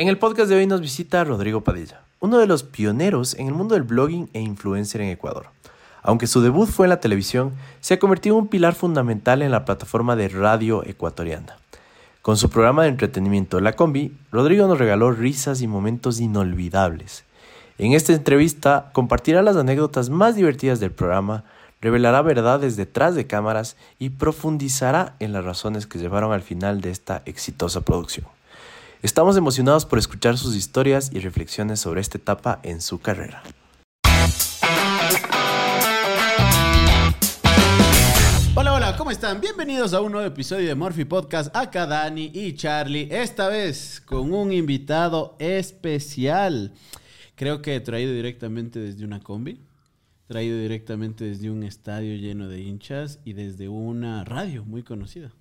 En el podcast de hoy nos visita Rodrigo Padilla, uno de los pioneros en el mundo del blogging e influencer en Ecuador. Aunque su debut fue en la televisión, se ha convertido en un pilar fundamental en la plataforma de radio ecuatoriana. Con su programa de entretenimiento La Combi, Rodrigo nos regaló risas y momentos inolvidables. En esta entrevista compartirá las anécdotas más divertidas del programa, revelará verdades detrás de cámaras y profundizará en las razones que llevaron al final de esta exitosa producción. Estamos emocionados por escuchar sus historias y reflexiones sobre esta etapa en su carrera. Hola, hola, ¿cómo están? Bienvenidos a un nuevo episodio de Morphy Podcast. Acá Dani y Charlie, esta vez con un invitado especial. Creo que traído directamente desde una combi, traído directamente desde un estadio lleno de hinchas y desde una radio muy conocida.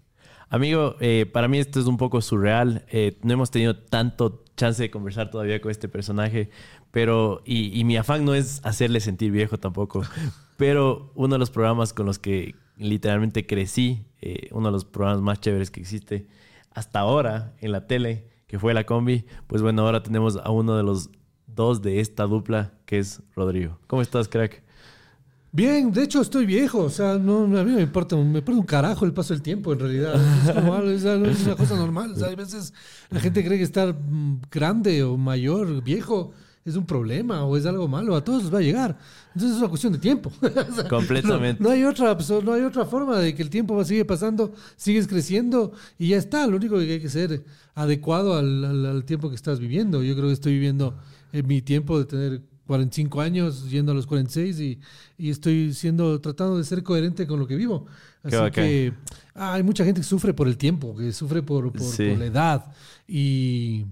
Amigo, eh, para mí esto es un poco surreal. Eh, no hemos tenido tanto chance de conversar todavía con este personaje, pero y, y mi afán no es hacerle sentir viejo tampoco, pero uno de los programas con los que literalmente crecí, eh, uno de los programas más chéveres que existe hasta ahora en la tele, que fue la combi, pues bueno, ahora tenemos a uno de los dos de esta dupla, que es Rodrigo. ¿Cómo estás, crack? Bien, de hecho estoy viejo, o sea, no, a mí me importa, me importa un carajo el paso del tiempo en realidad. Es, como, es, es una cosa normal. O sea, a veces la gente cree que estar mm, grande o mayor, viejo, es un problema o es algo malo, a todos les va a llegar. Entonces es una cuestión de tiempo. o sea, Completamente. No, no, hay otra, no hay otra forma de que el tiempo va seguir pasando, sigues creciendo y ya está. Lo único que hay que ser adecuado al, al, al tiempo que estás viviendo. Yo creo que estoy viviendo en mi tiempo de tener 45 años, yendo a los 46 y, y estoy siendo, tratando de ser coherente con lo que vivo. Así que ah, hay mucha gente que sufre por el tiempo, que sufre por, por, sí. por la edad. Y,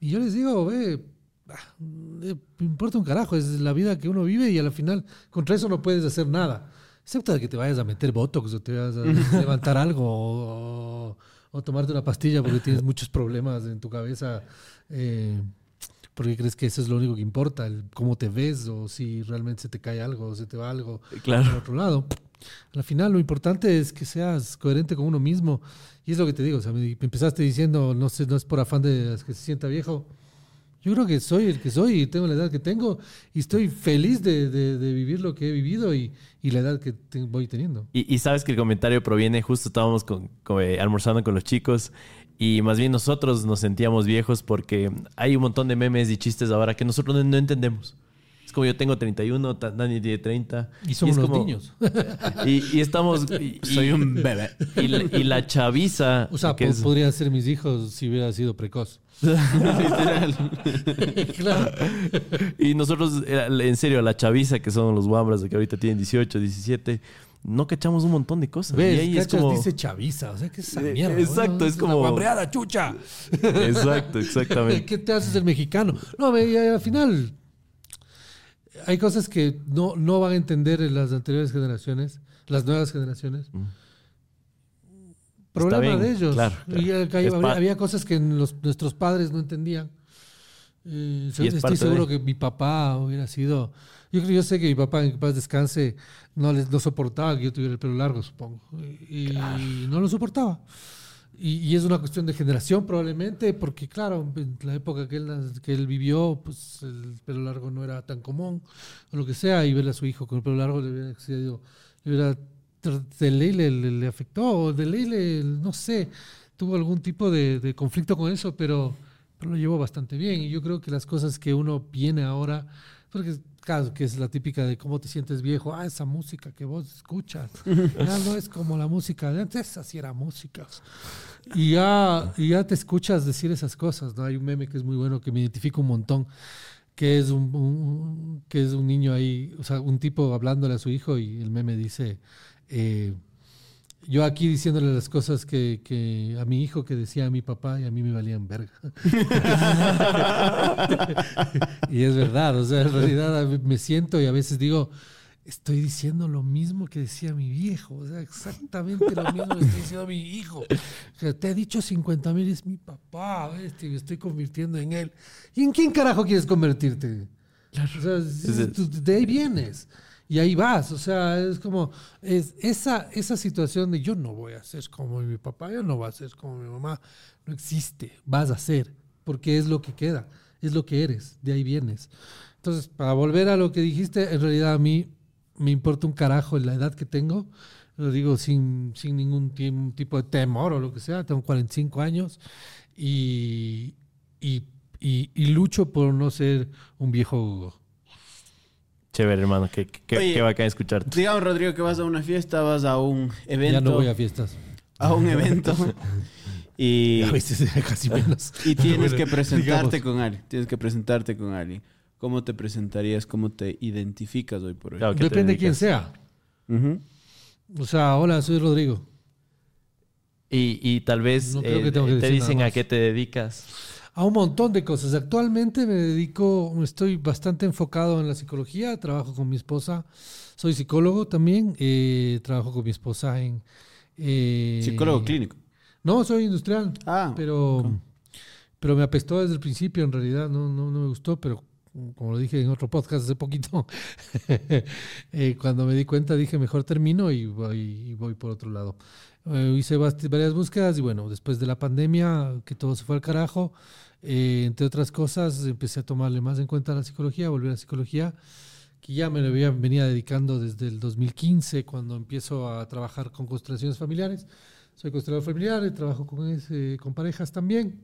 y, yo les digo, ve, ah, me importa un carajo, es la vida que uno vive y al final contra eso no puedes hacer nada. Excepto de que te vayas a meter botox o te vayas a levantar algo o, o, tomarte una pastilla porque tienes muchos problemas en tu cabeza. Eh, porque crees que eso es lo único que importa, el cómo te ves o si realmente se te cae algo o se te va algo claro. al otro lado. Al final lo importante es que seas coherente con uno mismo y es lo que te digo, o sea, me empezaste diciendo, no sé, no es por afán de que se sienta viejo. Yo creo que soy el que soy y tengo la edad que tengo y estoy feliz de, de, de vivir lo que he vivido y, y la edad que te, voy teniendo. Y, y, sabes que el comentario proviene, justo estábamos con, con, eh, almorzando con los chicos y más bien nosotros nos sentíamos viejos porque hay un montón de memes y chistes ahora que nosotros no, entendemos. Es como yo tengo 31, Dani tiene 30. Y somos y los como, niños. Y, y estamos... Y, Soy un bebé. Y la, y la chaviza... O sea, po es... podrían ser mis hijos si hubiera sido precoz. claro. Y nosotros, en serio, la chaviza, que son los guambras de que ahorita tienen 18, 17 no cachamos un montón de cosas. ¿Ves? Y ahí Cachas es como... dice chaviza, o sea, que es esa mierda. Exacto, es como... guambreada, chucha. Exacto, exactamente. ¿Qué te haces el mexicano? No, al final hay cosas que no, no van a entender en las anteriores generaciones, las nuevas generaciones. Mm. Problema de ellos. Claro, claro. Y había, había, cosas que los, nuestros padres no entendían. Eh, estoy seguro de... que mi papá hubiera sido... Yo, yo sé que mi papá, en paz descanse, no, les, no soportaba que yo tuviera el pelo largo, supongo. Y claro. no lo soportaba. Y, y, es una cuestión de generación probablemente, porque claro, en la época que él, que él vivió, pues el pelo largo no era tan común, o lo que sea, y ver a su hijo con el pelo largo le hubiera, le hubiera de ley le, le, le, afectó, o de ley le, no sé, tuvo algún tipo de, de conflicto con eso, pero, pero, lo llevó bastante bien. Y yo creo que las cosas que uno viene ahora, porque claro, que es la típica de cómo te sientes viejo, ah, esa música que vos escuchas, ya no es como la música de antes, así era música. Y ya, y ya te escuchas decir esas cosas, ¿no? Hay un meme que es muy bueno, que me identifica un montón que es un, un, que es un niño ahí, o sea, un tipo hablándole a su hijo y el meme dice, eh, yo aquí diciéndole las cosas que, que, a mi hijo que decía a mi papá y a mí me valían verga. y es verdad, o sea, en realidad me siento y a veces digo, estoy diciendo lo mismo que decía mi viejo, o sea, exactamente lo mismo que estoy diciendo a mi hijo. O sea, te ha dicho 50 mil, es mi papá, este, me estoy convirtiendo en él. ¿Y en quién carajo quieres convertirte? Claro. O sea, de ahí vienes. Y ahí vas, o sea, es como es esa, esa situación de yo no voy a ser como mi papá, yo no voy a ser como mi mamá, no existe, vas a ser, porque es lo que queda, es lo que eres, de ahí vienes. Entonces, para volver a lo que dijiste, en realidad a mí me importa un carajo la edad que tengo, lo digo sin, sin ningún tipo de temor o lo que sea, tengo 45 años y, y, y, lucho por no ser un viejo Chévere, hermano. Qué, qué, bacán escucharte. Digamos, Rodrigo, que vas a una fiesta, vas a un evento. Ya no voy a fiestas. A un evento. y, a veces casi menos. Y tienes que presentarte con alguien. Tienes que presentarte con alguien. ¿Cómo te presentarías? ¿Cómo te identificas hoy por hoy? Depende de quién sea. O sea, hola, soy Rodrigo. Y, y tal vez eh, te dicen a qué te dedicas. A un montón de cosas. Actualmente me dedico, estoy bastante enfocado en la psicología, trabajo con mi esposa, soy psicólogo también, eh, trabajo con mi esposa en... Eh, ¿Psicólogo clínico? No, soy industrial, ah, pero, pero me apestó desde el principio, en realidad no, no, no me gustó, pero como lo dije en otro podcast hace poquito, eh, cuando me di cuenta dije mejor termino y voy, voy por otro lado. Eh, hice varias búsquedas y bueno, después de la pandemia, que todo se fue al carajo, eh, entre otras cosas, empecé a tomarle más en cuenta la psicología, volví a la psicología, que ya me había, venía dedicando desde el 2015, cuando empiezo a trabajar con constelaciones familiares. Soy constelador familiar y trabajo con, ese, con parejas también.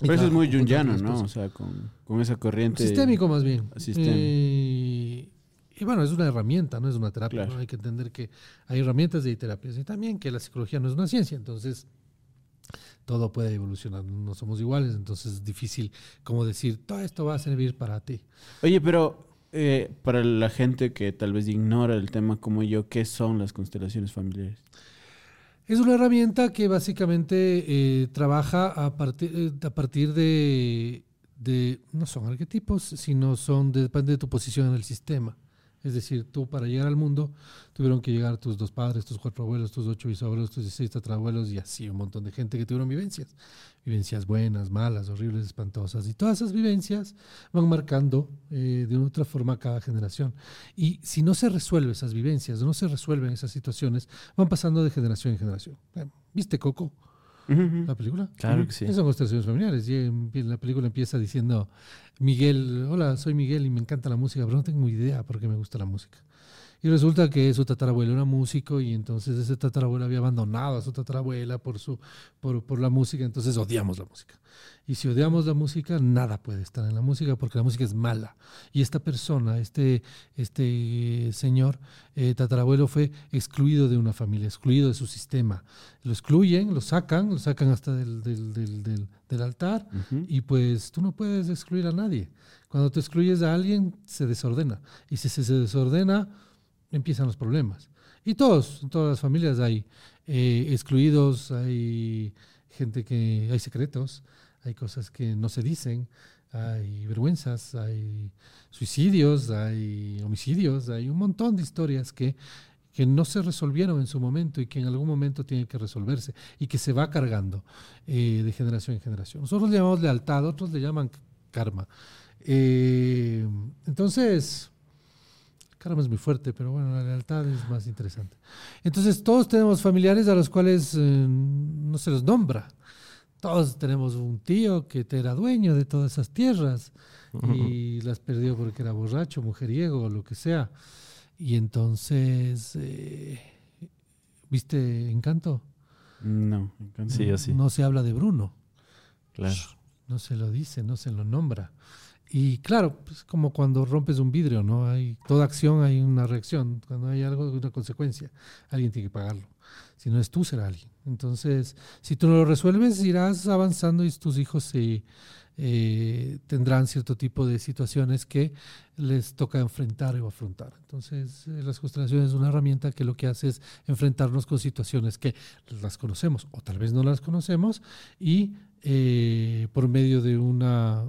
Pero eso es muy jungiano, ¿no? O sea, con, con, esa corriente. Sistémico más bien. Eh, y bueno, es una herramienta, no es una terapia. Hay que entender que hay herramientas de terapias y también que la psicología no es una ciencia. Entonces, todo puede evolucionar. No somos iguales, entonces es difícil como decir, todo esto va a servir para ti. Oye, pero eh, para la gente que tal vez ignora el tema como yo, ¿qué son las constelaciones familiares? Es una herramienta que básicamente eh, trabaja a, partir, eh, a partir de, de, no son arquetipos, sino son, depende de tu posición en el sistema. Es decir, tú para llegar al mundo tuvieron que llegar tus dos padres, tus cuatro abuelos, tus ocho bisabuelos, tus dieciséis tatarabuelos y así un montón de gente que tuvieron vivencias. Vivencias buenas, malas, horribles, espantosas. Y todas esas vivencias van marcando eh, de una otra forma cada generación. Y si no se resuelven esas vivencias, no se resuelven esas situaciones, van pasando de generación en generación. ¿Viste Coco? La película. Claro que sí. Esas son constelaciones familiares. Y la película empieza diciendo, Miguel, hola, soy Miguel y me encanta la música, pero no tengo idea por qué me gusta la música. Y resulta que su tatarabuelo era músico y entonces ese tatarabuelo había abandonado a su tatarabuela por, su, por, por, la música, entonces odiamos la música. Y si odiamos la música, nada puede estar en la música porque la música es mala. Y esta persona, este, este señor eh, tatarabuelo fue excluido de una familia, excluido de su sistema. Lo excluyen, lo sacan, lo sacan hasta del, del, del, del altar y pues tú no puedes excluir a nadie. Cuando te excluyes a alguien, se desordena. Y si se desordena, empiezan los problemas. Y todos, en todas las familias hay eh, excluidos, hay gente que, hay secretos, hay cosas que no se dicen, hay vergüenzas, hay suicidios, hay homicidios, hay un montón de historias que, que no se resolvieron en su momento y que en algún momento tienen que resolverse y que se va cargando eh, de generación en generación. Nosotros le llamamos lealtad, otros le llaman karma. Eh, entonces, Karma es muy fuerte, pero bueno, la lealtad es más interesante. Entonces, todos tenemos familiares a los cuales eh, no se los nombra. Todos tenemos un tío que era dueño de todas esas tierras y las perdió porque era borracho, mujeriego o lo que sea. Y entonces, eh, ¿viste Encanto? No, Encanto. Sí, así. No se habla de Bruno. Claro. No se lo dice, no se lo nombra. Y claro, pues como cuando rompes un vidrio, ¿no? Hay toda acción hay una reacción, cuando hay algo una consecuencia, alguien tiene que pagarlo. Si no es tú, será alguien. Entonces, si tú no lo resuelves, irás avanzando y tus hijos eh, tendrán cierto tipo de situaciones que les toca enfrentar o afrontar. Entonces, eh, las constelaciones es una herramienta que lo que hace es enfrentarnos con situaciones que las conocemos o tal vez no las conocemos y eh, por medio de una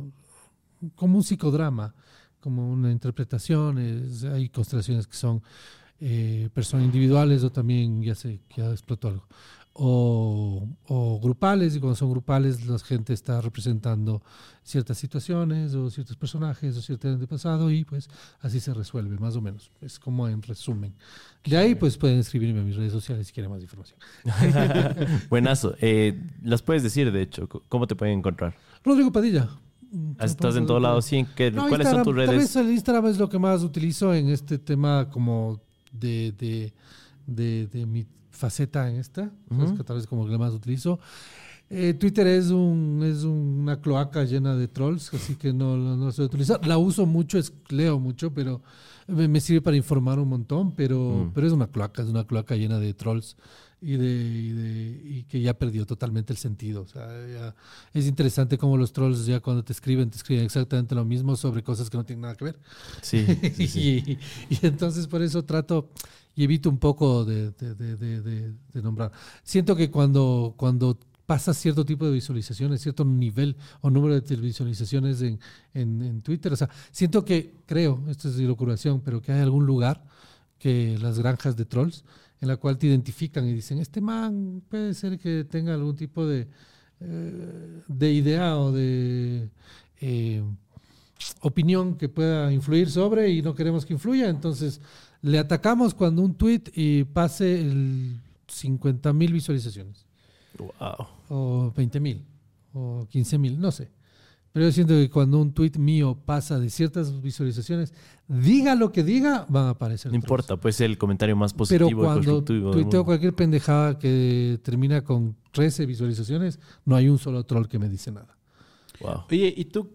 como un psicodrama, como una interpretación. hay constelaciones que son eh, personas individuales o también ya sé que ya explotó algo. O, o, grupales, y cuando son grupales la gente está representando ciertas situaciones o ciertos personajes o ciertos de pasado y pues así se resuelve más o menos. Es como en resumen. De ahí pues pueden escribirme en mis redes sociales si quieren más información. Buenazo. Eh, las puedes decir, de hecho, ¿cómo te pueden encontrar? Rodrigo Padilla. Estás en todos lados, sí. ¿Cuáles son tus redes? Tal vez el Instagram es lo que más utilizo en este tema como de, de, de, mi faceta en esta. que tal vez como que más utilizo. Eh, Twitter es, un, es una cloaca llena de trolls, así que no, no, no sé utilizar. La uso mucho, es, leo mucho, pero me, sirve para informar un montón, pero, mm. pero es una cloaca, es una cloaca llena de trolls y, de, y, de, y que ya perdió totalmente el sentido. O sea, es interesante cómo los trolls ya cuando te escriben, te escriben exactamente lo mismo sobre cosas que no tienen nada que ver. Sí. y, y, entonces por eso trato y evito un poco de, de, nombrar. Siento que cuando, cuando pasa cierto tipo de visualizaciones, cierto nivel o número de visualizaciones en, en, en Twitter, o sea, siento que, creo, esto es locuración, pero que hay algún lugar que las granjas de trolls en la cual te identifican y dicen, este man puede ser que tenga algún tipo de, eh, de idea o de eh, opinión que pueda influir sobre y no queremos que influya, entonces le atacamos cuando un tweet y pase el 50 mil visualizaciones. Wow. O 20 mil, o 15 mil, no sé. Pero yo siento que cuando un tweet mío pasa de ciertas visualizaciones, diga lo que diga, van a aparecer. No importa, puede ser el comentario más positivo. Pero cuando tuiteo cualquier pendejada que termina con 13 visualizaciones, no hay un solo troll que me dice nada. Wow. Oye, y tú,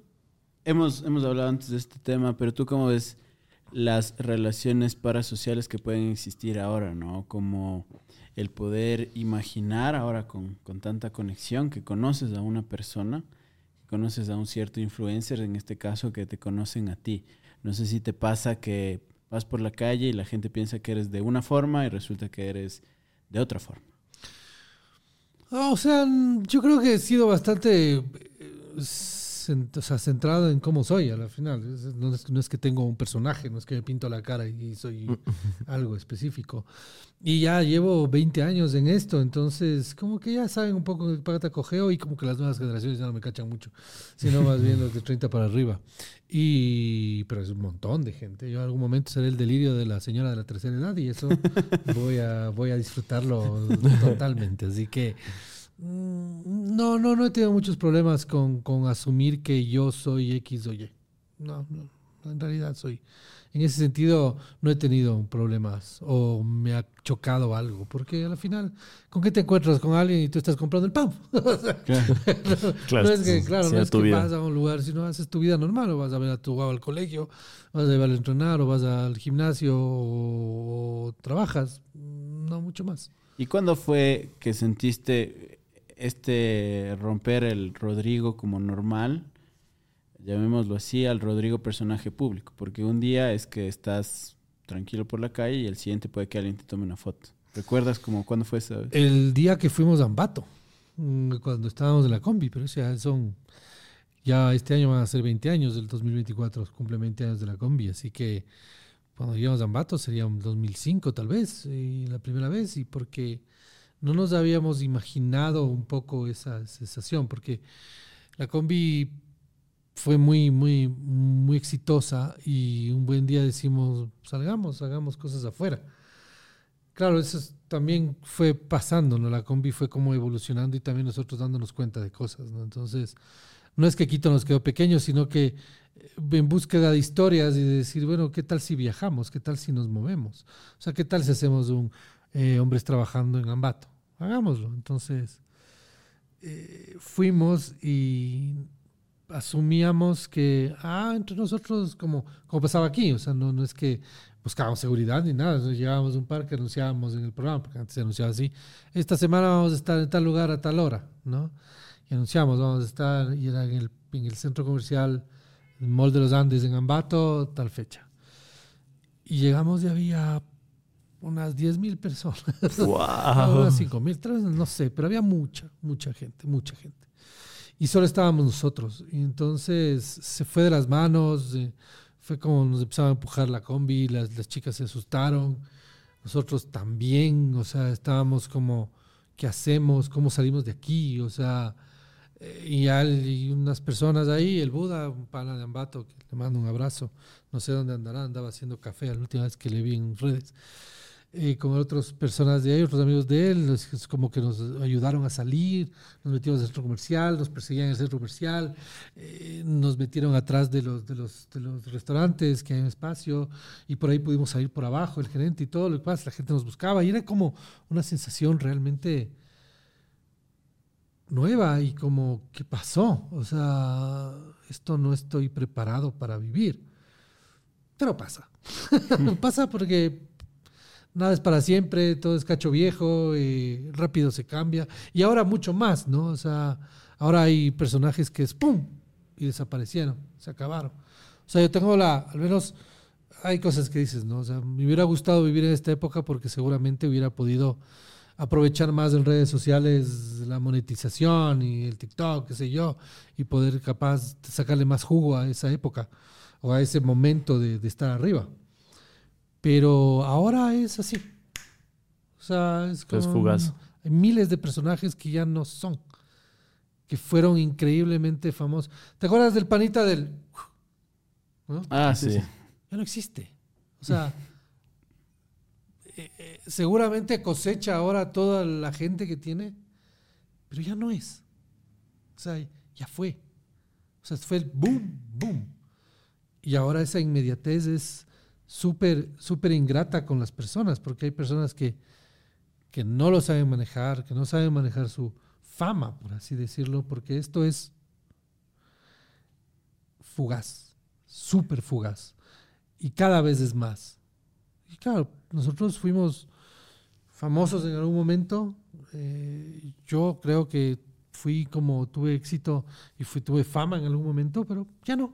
hemos, hemos hablado antes de este tema, pero tú cómo ves las relaciones parasociales que pueden existir ahora, ¿no? Como el poder imaginar ahora con, con tanta conexión que conoces a una persona conoces a un cierto influencer, en este caso, que te conocen a ti. No sé si te pasa que vas por la calle y la gente piensa que eres de una forma y resulta que eres de otra forma. o sea, yo creo que he sido bastante eh, o sea, centrado en cómo soy al final. No es, no es, que tengo un personaje, no es que me pinto la cara y soy algo específico. Y ya llevo 20 años en esto, entonces como que ya saben un poco de pata cogeo y como que las nuevas generaciones ya no me cachan mucho, sino más bien los de 30 para arriba. Y, pero es un montón de gente. Yo en algún momento seré el delirio de la señora de la tercera edad y eso voy a, voy a disfrutarlo totalmente. Así que... Mm, no, no, no he tenido muchos problemas con, con, asumir que yo soy X o Y. No, no, en realidad soy. En ese sentido, no he tenido problemas o me ha chocado algo, porque al final, ¿con qué te encuentras con alguien y tú estás comprando el pan? claro, no, es que, claro, no es que vas a un lugar, sino haces tu vida normal, o vas a ver a tu guau al colegio, vas a llevar a entrenar, o vas al gimnasio, o trabajas, no mucho más. ¿Y cuándo fue que sentiste este romper el Rodrigo como normal, llamémoslo así, al Rodrigo personaje público, porque un día es que estás tranquilo por la calle y el siguiente puede que alguien te tome una foto. ¿Recuerdas como cuándo fue eso? El día que fuimos a Ambato, mm, cuando estábamos en la combi, pero ya son, ya este año van a ser 20 años, del 2024 cumple 20 años de la combi, así que cuando llegamos a Ambato sería un 2005 tal vez, y la primera vez, y porque no nos habíamos imaginado un poco esa sensación, porque la combi fue muy, muy, muy exitosa y un buen día decimos, salgamos, hagamos cosas afuera. Claro, eso también fue pasando, ¿no? La combi fue como evolucionando y también nosotros dándonos cuenta de cosas, ¿no? Entonces, no es que Quito nos quedó pequeño, sino que eh, en búsqueda de historias y de decir, bueno, ¿qué tal si viajamos? ¿Qué tal si nos movemos? O sea, ¿qué tal si hacemos un eh, hombres trabajando en Ambato? Hagámoslo. Entonces, eh, fuimos y asumíamos que, ah, entre nosotros, como, como pasaba aquí, o sea, no, no es que buscábamos seguridad ni nada, llegábamos a un parque, anunciábamos en el programa, porque antes se anunciaba así, esta semana vamos a estar en tal lugar a tal hora, ¿no? Y anunciamos, vamos a estar, y era en el, en el centro comercial, el Mall de los Andes en Ambato, tal fecha. Y llegamos y había unas 10 mil personas. ¡Wow! unas 5 mil, no sé, pero había mucha, mucha gente, mucha gente. Y solo estábamos nosotros. Y entonces se fue de las manos, eh, fue como nos empezaba a empujar la combi, las, las chicas se asustaron, nosotros también, o sea, estábamos como, ¿qué hacemos? ¿Cómo salimos de aquí? O sea, eh, y, unas personas ahí, el Buda, un pana de Ambato, que le mando un abrazo, no sé dónde andará, andaba haciendo café la última vez que le vi en redes eh, con otras personas de ahí, otros amigos de él, como que nos ayudaron a salir, nos metimos al centro comercial, nos perseguían en el centro comercial, eh, nos metieron atrás de los, de, los, de los restaurantes que hay en espacio y por ahí pudimos salir por abajo, el gerente y todo lo que pasa, la gente nos buscaba y era como una sensación realmente nueva y como, ¿qué pasó? O sea, esto no estoy preparado para vivir. Pero pasa. pasa porque nada es para siempre, todo es cacho viejo, y rápido se cambia. Y ahora mucho más, ¿no? O sea, ahora hay personajes que es ¡pum! y desaparecieron, se acabaron. O sea, yo tengo la, al menos hay cosas que dices, ¿no? O sea, me hubiera gustado vivir en esta época porque seguramente hubiera podido aprovechar más en redes sociales la monetización y el TikTok, qué sé yo, y poder capaz sacarle más jugo a esa época o a ese momento de estar arriba. Pero ahora es así. O sea, es como. fugaz. Hay miles de personajes que ya no son. Que fueron increíblemente famosos. ¿Te acuerdas del panita del. Ah, sí. Ya no existe. O sea. Eh, eh, seguramente cosecha ahora toda la gente que tiene, pero ya no es. O sea, ya fue. O sea, fue el boom, boom. Y ahora esa inmediatez es súper, ingrata con las personas, porque hay personas que, que no lo saben manejar, que no saben manejar su fama, por así decirlo, porque esto es fugaz, súper fugaz, y cada vez es más. Y claro, nosotros fuimos famosos en algún momento, eh, yo creo que fui como, tuve éxito y fui, tuve fama en algún momento, pero ya no.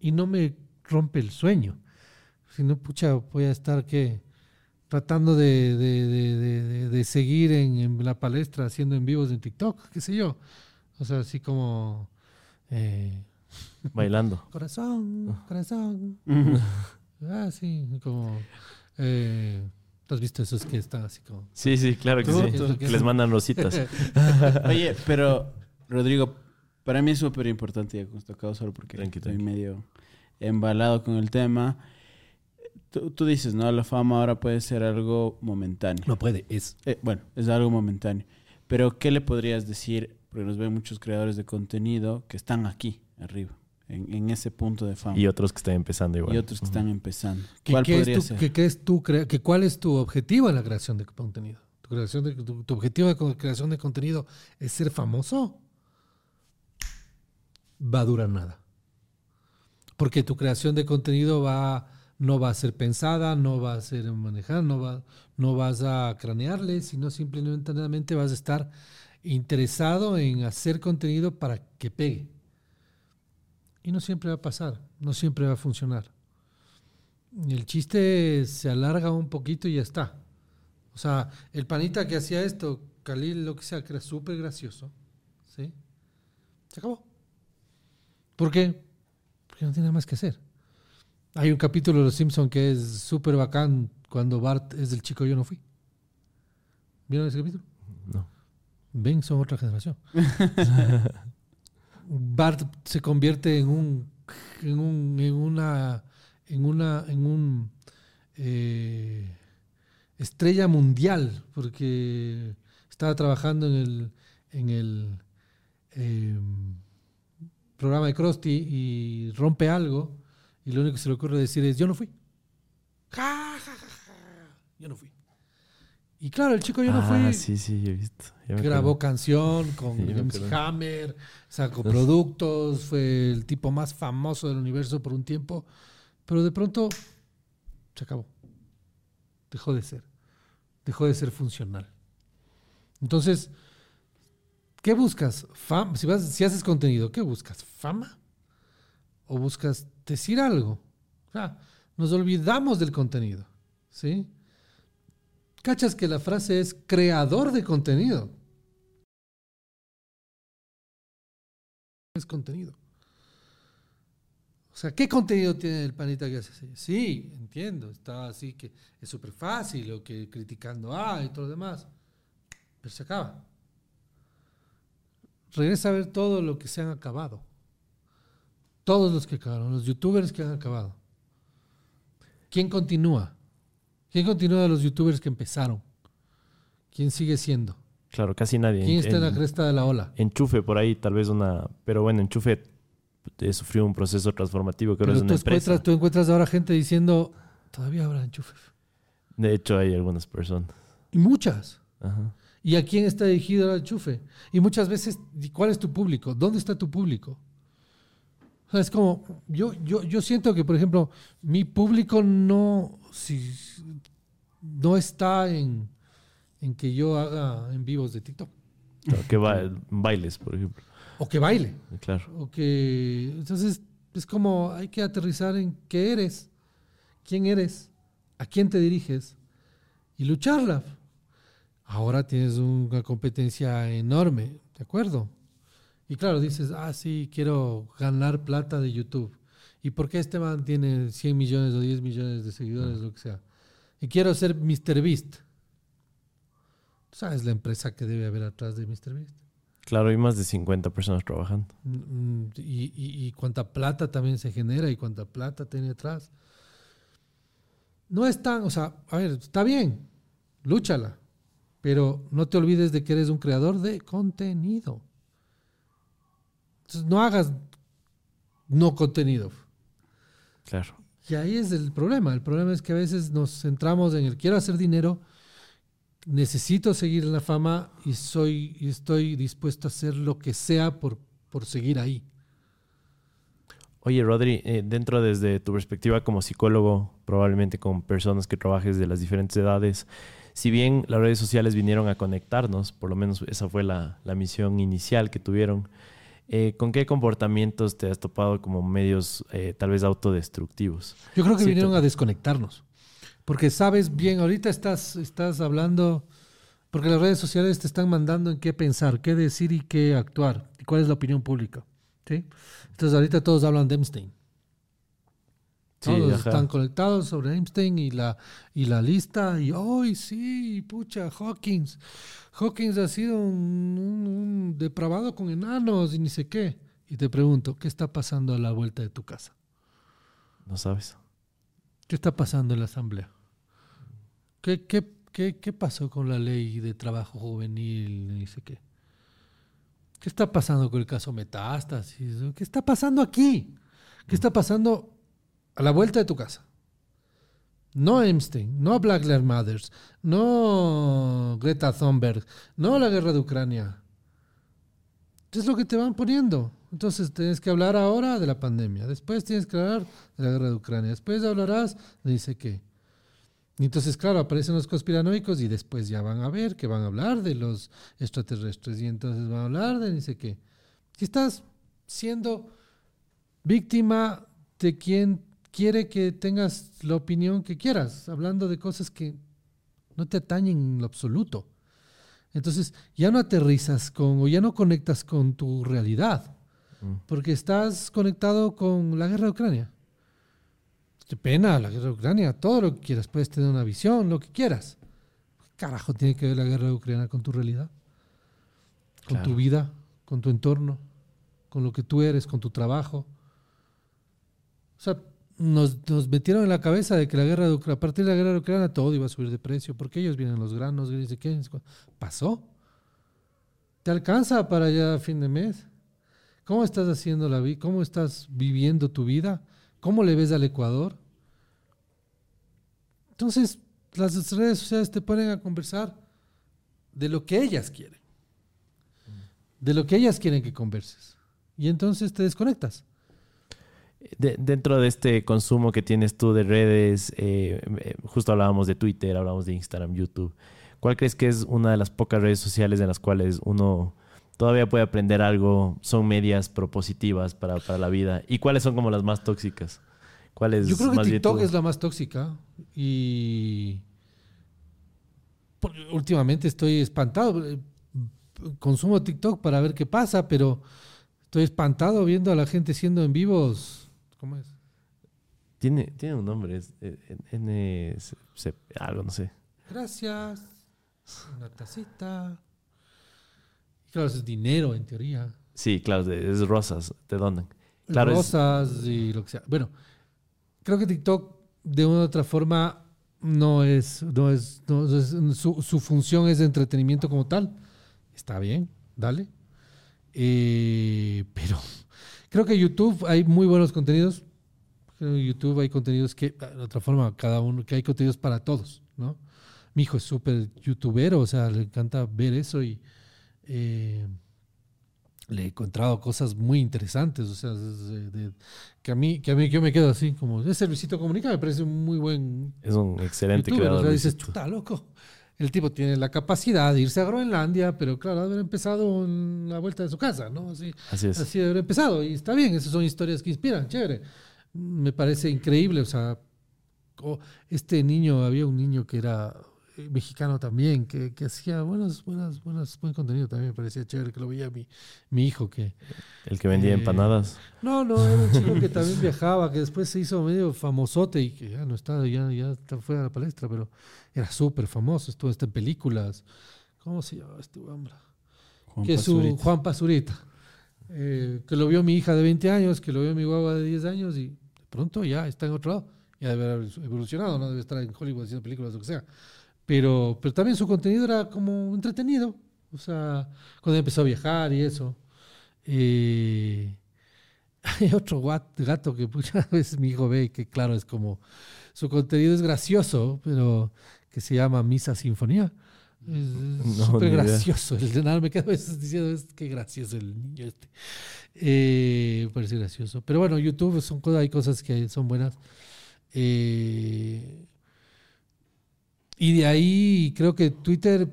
Y no me rompe el sueño. Si no, pucha, voy a estar que tratando de, de, de, seguir en, en, la palestra haciendo en vivos en TikTok, qué sé yo. O sea, así como... Eh, Bailando. corazón, corazón. ah, sí, como... Eh, ¿Tú has visto esos que están así como... Sí, sí, claro que sí. Que, les mandan rositas. Oye, pero Rodrigo, para mí es súper importante, ya que nos tocado solo porque estoy medio embalado con el tema. Tú, dices, ¿no? La fama ahora puede ser algo momentáneo. No puede, es. Eh, bueno, es algo momentáneo. Pero, ¿qué le podrías decir? Porque nos ven muchos creadores de contenido que están aquí, arriba, en, ese punto de fama. Y otros que están empezando igual. Y otros que están empezando. ¿Cuál podría ser? ¿qué, es tu que ¿Cuál es tu objetivo en la creación de contenido? ¿Tu, creación de, tu, objetivo de creación de contenido es ser famoso? Va a durar nada. Porque tu creación de contenido va no va a ser pensada, no va a ser manejada, no, va, no vas a cranearle, sino simplemente vas a estar interesado en hacer contenido para que pegue. Y no siempre va a pasar, no siempre va a funcionar. El chiste se alarga un poquito y ya está. O sea, el panita que hacía esto, Khalil, lo que sea, que era súper gracioso, ¿sí? Se acabó. ¿Por qué? Porque no tiene nada más que hacer. Hay un capítulo de Los Simpsons que es súper bacán cuando Bart es del chico Yo no fui. ¿Vieron ese capítulo? No. Ven, son otra generación. Bart se convierte en un, en un, en una, en una, en un eh, estrella mundial porque estaba trabajando en el, en el eh, programa de Krusty y rompe algo y lo único que se le ocurre decir es, yo no fui. Ja, ja, ja, yo no fui. Y claro, el chico yo no fui. Sí, sí, he visto. Grabó canción con MC Hammer, sacó productos, fue el tipo más famoso del universo por un tiempo, pero de pronto se acabó. Dejó de ser. Dejó de ser funcional. Entonces, ¿qué buscas? Fama. Si, vas, si haces contenido, ¿qué buscas? ¿Fama? ¿O buscas decir algo. O sea, nos olvidamos del contenido. ¿Sí? ¿Cachas que la frase es creador de contenido? Es contenido. O sea, ¿qué contenido tiene el panita que hace así? Sí, entiendo, está así que es súper fácil, o que criticando ah y todo lo demás. Pero se acaba. Regresa a ver todo lo que se han acabado. Todos los que acabaron, los youtubers que han acabado. ¿Quién continúa? ¿Quién continúa de los youtubers que empezaron? ¿Quién sigue siendo? Claro, casi nadie. ¿Quién está en, la cresta de la ola? Enchufe por ahí, tal vez una. Pero bueno, Enchufe sufrió un proceso transformativo que ahora es una tú empresa. Encuentras, tú encuentras ahora gente diciendo, todavía habrá Enchufe. De hecho, hay algunas personas. Y muchas. Ajá. ¿Y a quién está dirigido el enchufe? Y muchas veces, ¿cuál es tu público? ¿Dónde está tu público? O sea, es como, yo, yo, yo siento que, por ejemplo, mi público no, si, no está en, en que yo haga en vivos de TikTok. O que bailes, por ejemplo. O que baile. Claro. O que, entonces, es como, hay que aterrizar en qué eres, quién eres, a quién te diriges y lucharla. Ahora tienes una competencia enorme, ¿de acuerdo? Y claro, dices, ah, sí, quiero ganar plata de YouTube. ¿Y por qué este man tiene 100 millones o 10 millones de seguidores, lo que sea? Y quiero ser Mr. Beast. ¿Sabes la empresa que debe haber atrás de Mr. Beast? Claro, hay más de 50 personas trabajando. Mm, mm, y, y, cuánta plata también se genera y cuánta plata tiene atrás. No es tan, o sea, a ver, está bien, lúchala. Pero no te olvides de que eres un creador de contenido. Entonces no hagas no contenido. Claro. Y ahí es el problema. El problema es que a veces nos centramos en el quiero hacer dinero, necesito seguir en la fama y soy y estoy dispuesto a hacer lo que sea por, por seguir ahí. Oye, Rodri, eh, dentro desde tu perspectiva como psicólogo, probablemente con personas que trabajes de las diferentes edades, si bien las redes sociales vinieron a conectarnos, por lo menos esa fue la, misión inicial que tuvieron, eh, ¿con qué comportamientos te has topado como medios eh, tal vez autodestructivos? Yo creo que vinieron a desconectarnos, porque sabes bien, ahorita estás, estás hablando, porque las redes sociales te están mandando en qué pensar, qué decir y qué actuar, y cuál es la opinión pública. ¿sí? Entonces ahorita todos hablan de Epstein. Todos están conectados sobre Einstein y la, y la lista. Y hoy sí, pucha, Hawkins. Hawkins ha sido un, depravado con enanos y ni sé qué. Y te pregunto, ¿qué está pasando a la vuelta de tu casa? No sabes. ¿Qué está pasando en la asamblea? ¿Qué, qué, qué, qué pasó con la ley de trabajo juvenil? Ni sé qué. ¿Qué está pasando con el caso Metástasis? ¿Qué está pasando aquí? ¿Qué está pasando a la vuelta de tu casa. No Epstein, no Black Lives Matter, no Greta Thunberg, no la guerra de Ucrania. Es lo que te van poniendo. Entonces tienes que hablar ahora de la pandemia, después tienes que hablar de la guerra de Ucrania, después hablarás de dice qué. Entonces, claro, aparecen los conspiranoicos y después ya van a ver que van a hablar de los extraterrestres y entonces van a hablar de dice qué. Si estás siendo víctima de quien quiere que tengas la opinión que quieras, hablando de cosas que no te atañen en lo absoluto. Entonces, ya no aterrizas con o ya no conectas con tu realidad, mm. porque estás conectado con la guerra de Ucrania. Qué pena, la guerra de Ucrania, todo lo que quieras, puedes tener una visión, lo que quieras. ¿Qué carajo tiene que ver la guerra de Ucrania con tu realidad? Con tu vida, con tu entorno, con lo que tú eres, con tu trabajo. O sea, nos, metieron en la cabeza de que la guerra de a partir de la guerra de Ucrania todo iba a subir de precio, porque ellos vienen los granos, y ¿qué? Pasó. ¿Te alcanza para ya fin de mes? ¿Cómo estás haciendo la vida? ¿Cómo estás viviendo tu vida? ¿Cómo le ves al Ecuador? Entonces, las redes sociales te ponen a conversar de lo que ellas quieren. De lo que ellas quieren que converses. Y entonces te desconectas dentro de este consumo que tienes tú de redes, eh, eh, justo hablábamos de Twitter, hablábamos de Instagram, YouTube. ¿Cuál crees que es una de las pocas redes sociales en las cuales uno todavía puede aprender algo? Son medias propositivas para, la vida. ¿Y cuáles son como las más tóxicas? ¿Cuál Yo creo que TikTok es la más tóxica y últimamente estoy espantado. Consumo TikTok para ver qué pasa, pero estoy espantado viendo a la gente siendo en vivos ¿Cómo es? Tiene, tiene un nombre, es eh, N, algo, no sé. Gracias. Una tacita. Claro, es dinero en teoría. Sí, claro, es rosas, te donan. rosas y lo que sea. Bueno, creo que TikTok de una u otra forma no es, no es, su, su, función es de entretenimiento como tal. Está bien, dale. Eh, pero creo que YouTube hay muy buenos contenidos. Creo que YouTube hay contenidos que, de otra forma, cada uno, que hay contenidos para todos, ¿no? Mi hijo es súper youtubero, o sea, le encanta ver eso y eh, le he encontrado cosas muy interesantes, o sea, que a mí, que a mí yo me quedo así, como ese Luisito Comunica me parece un muy buen. Es un excelente creador. O sea, dices, chuta, loco. El tipo tiene la capacidad de irse a Groenlandia, pero claro, haber empezado en la vuelta de su casa, ¿no? Así, así es. Así haber empezado. Y está bien, esas son historias que inspiran, chévere. Me parece increíble, o sea, este niño, había un niño que era mexicano también, que, que, hacía buenos, buenas, buenas, buen contenido también, me parecía chévere, que lo veía mi, mi hijo. que ¿El que vendía eh, empanadas? No, no, era un chico que también viajaba, que después se hizo medio famosote y que ya no está, ya, ya está fuera de la palestra, pero era súper famoso, estuvo en películas. ¿Cómo se llama este hombre? Juan que su Juan Pazurita. Eh, que lo vio mi hija de 20 años, que lo vio mi guagua de 10 años y de pronto ya está en otro lado. Ya debe haber evolucionado, no debe estar en Hollywood haciendo películas o lo que sea. Pero, pero también su contenido era como entretenido. O sea, cuando empezó a viajar y eso. Eh, hay otro gato que muchas veces mi hijo ve que, claro, es como. Su contenido es gracioso, pero que se llama Misa Sinfonía. Es súper gracioso. El nada me quedo a veces diciendo, es que gracioso el niño este. Eh, parece gracioso. Pero bueno, YouTube son hay cosas que son buenas. Eh, y de ahí creo que Twitter,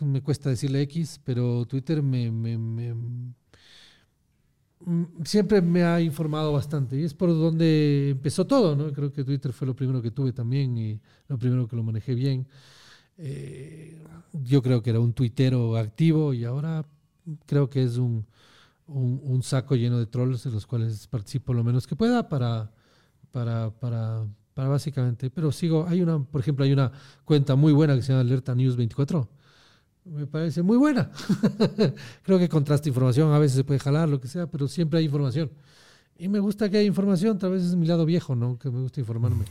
me cuesta decirle X, pero Twitter me, siempre me ha informado bastante. Y es por donde empezó todo, ¿no? Creo que Twitter fue lo primero que tuve también y lo primero que lo manejé bien. Eh, yo creo que era un tuitero activo y ahora creo que es un, un, saco lleno de trolls en los cuales participo lo menos que pueda para, para, para para básicamente, pero sigo, hay una, por ejemplo, hay una cuenta muy buena que se llama Alerta News 24. Me parece muy buena. Creo que contrasta información, a veces se puede jalar, lo que sea, pero siempre hay información. Y me gusta que haya información, tal vez es mi lado viejo, ¿no? Que me gusta informarme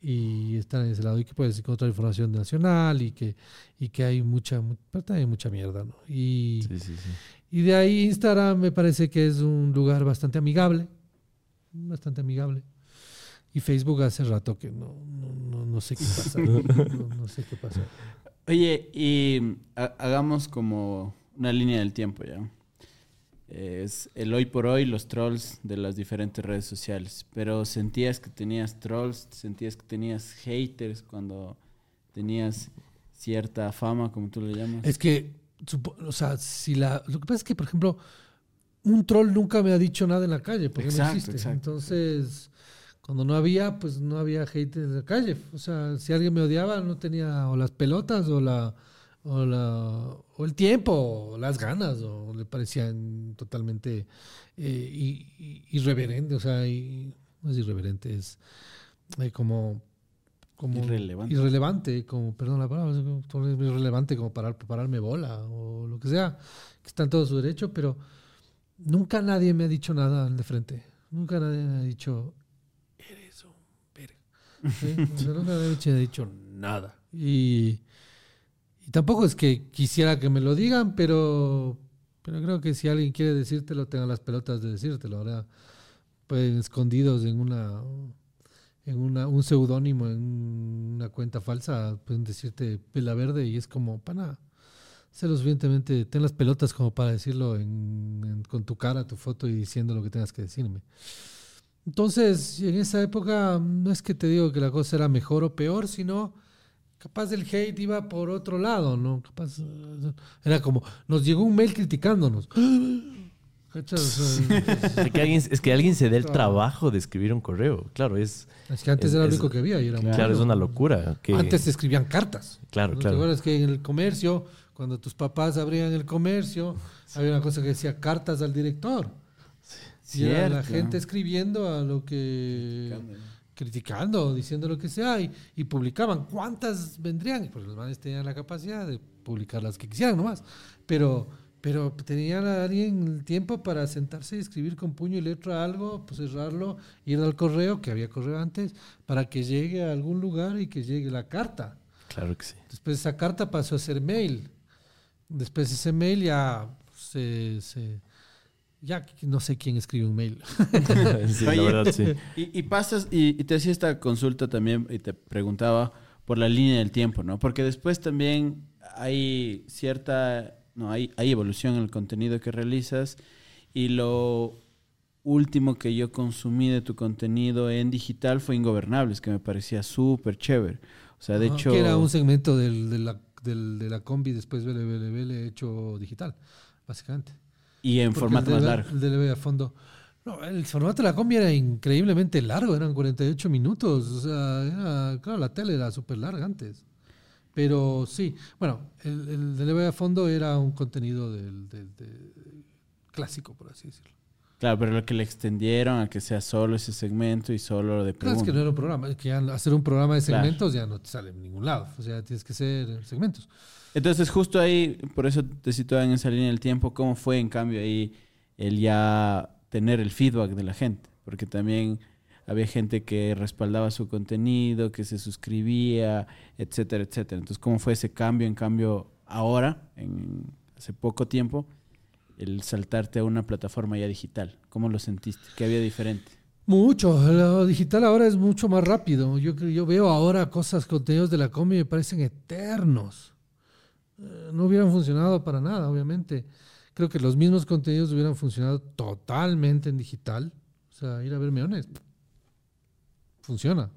y estar en ese lado y que puedes encontrar información nacional y que, y que hay mucha, hay mucha mierda, ¿no? Y, sí, sí, sí. y de ahí Instagram me parece que es un lugar bastante amigable, bastante amigable. Y Facebook hace rato que no, no, no, sé qué pasa. no, sé qué pasa. Oye, y hagamos como una línea del tiempo ya. Es el hoy por hoy, los trolls de las diferentes redes sociales. Pero sentías que tenías trolls, sentías que tenías haters cuando tenías cierta fama, como tú le llamas. Es que, o sea, si la. Lo que pasa es que, por ejemplo, un troll nunca me ha dicho nada en la calle, porque no existe. Entonces cuando no había, pues no había hate en la calle. O sea, si alguien me odiaba, no tenía o las pelotas o la o, la, o el tiempo, o las ganas, o le parecían totalmente eh, irreverente, o sea, no es irreverente, es eh, como, como irrelevante. irrelevante, como, perdón la palabra, irrelevante como para pararme bola o lo que sea, que está en todo su derecho, pero nunca nadie me ha dicho nada de frente, nunca nadie me ha dicho, no me había dicho nada. Y, tampoco es que quisiera que me lo digan, pero, pero creo que si alguien quiere decírtelo, tenga las pelotas de decírtelo. Ahora, pues escondidos en una en una, un seudónimo, en una cuenta falsa, pueden decirte pela verde y es como, pana, sé lo suficientemente, ten las pelotas como para decirlo con tu cara, tu foto y diciendo lo que tengas que decirme. Entonces, en esa época no es que te digo que la cosa era mejor o peor, sino capaz el hate iba por otro lado, ¿no? Capaz era como, nos llegó un mail criticándonos. es, que alguien, es que alguien se dé el trabajo de escribir un correo. Claro, es. Es que antes era lo único que había. Y era claro, es una locura. Que, antes se escribían cartas. Claro, ¿no? claro. ¿Te acuerdas que en el comercio, cuando tus papás abrían el comercio, había una cosa que decía cartas al director? Y era la gente escribiendo a lo que. Criticando. diciendo lo que sea, y, publicaban. ¿Cuántas vendrían? Porque los manes tenían la capacidad de publicar las que quisieran nomás. Pero, pero tenía alguien tiempo para sentarse y escribir con puño y letra algo, pues cerrarlo, ir al correo, que había correo antes, para que llegue a algún lugar y que llegue la carta. Claro que sí. Después esa carta pasó a ser mail. Después ese mail ya se, ya no sé quién escribe un mail. sí, la verdad, sí. Y, pasas, y, te hacía esta consulta también, y te preguntaba por la línea del tiempo, ¿no? Porque después también hay cierta no, hay, hay evolución en el contenido que realizas y lo último que yo consumí de tu contenido en digital fue Ingobernables, que me parecía súper chévere. O sea, de hecho... Que era un segmento del, de, la, de la combi después BLBL hecho digital, básicamente. Y en formato más largo. El DLB a fondo. No, el formato de la combi era increíblemente largo, eran 48 minutos. O sea, claro, la tele era súper larga antes. Pero sí, bueno, el, el de a fondo era un contenido del, clásico, por así decirlo. Claro, pero lo que le extendieron a que sea solo ese segmento y solo lo de preguntas. Claro, es que no era un programa. Es que hacer un programa de segmentos ya no te sale en ningún lado. O sea, tienes que ser segmentos. Entonces, justo ahí, por eso te situaba en esa línea del tiempo, ¿cómo fue en cambio ahí el ya tener el feedback de la gente? Porque también había gente que respaldaba su contenido, que se suscribía, etcétera, etcétera. Entonces, ¿cómo fue ese cambio? En cambio, ahora, en hace poco tiempo, el saltarte a una plataforma ya digital. ¿Cómo lo sentiste? ¿Qué había diferente? Mucho. Lo digital ahora es mucho más rápido. Yo, yo veo ahora cosas, contenidos de la combi me parecen eternos. Eh, no hubieran funcionado para nada, obviamente. Creo que los mismos contenidos hubieran funcionado totalmente en digital. O sea, ir a ver meones funciona.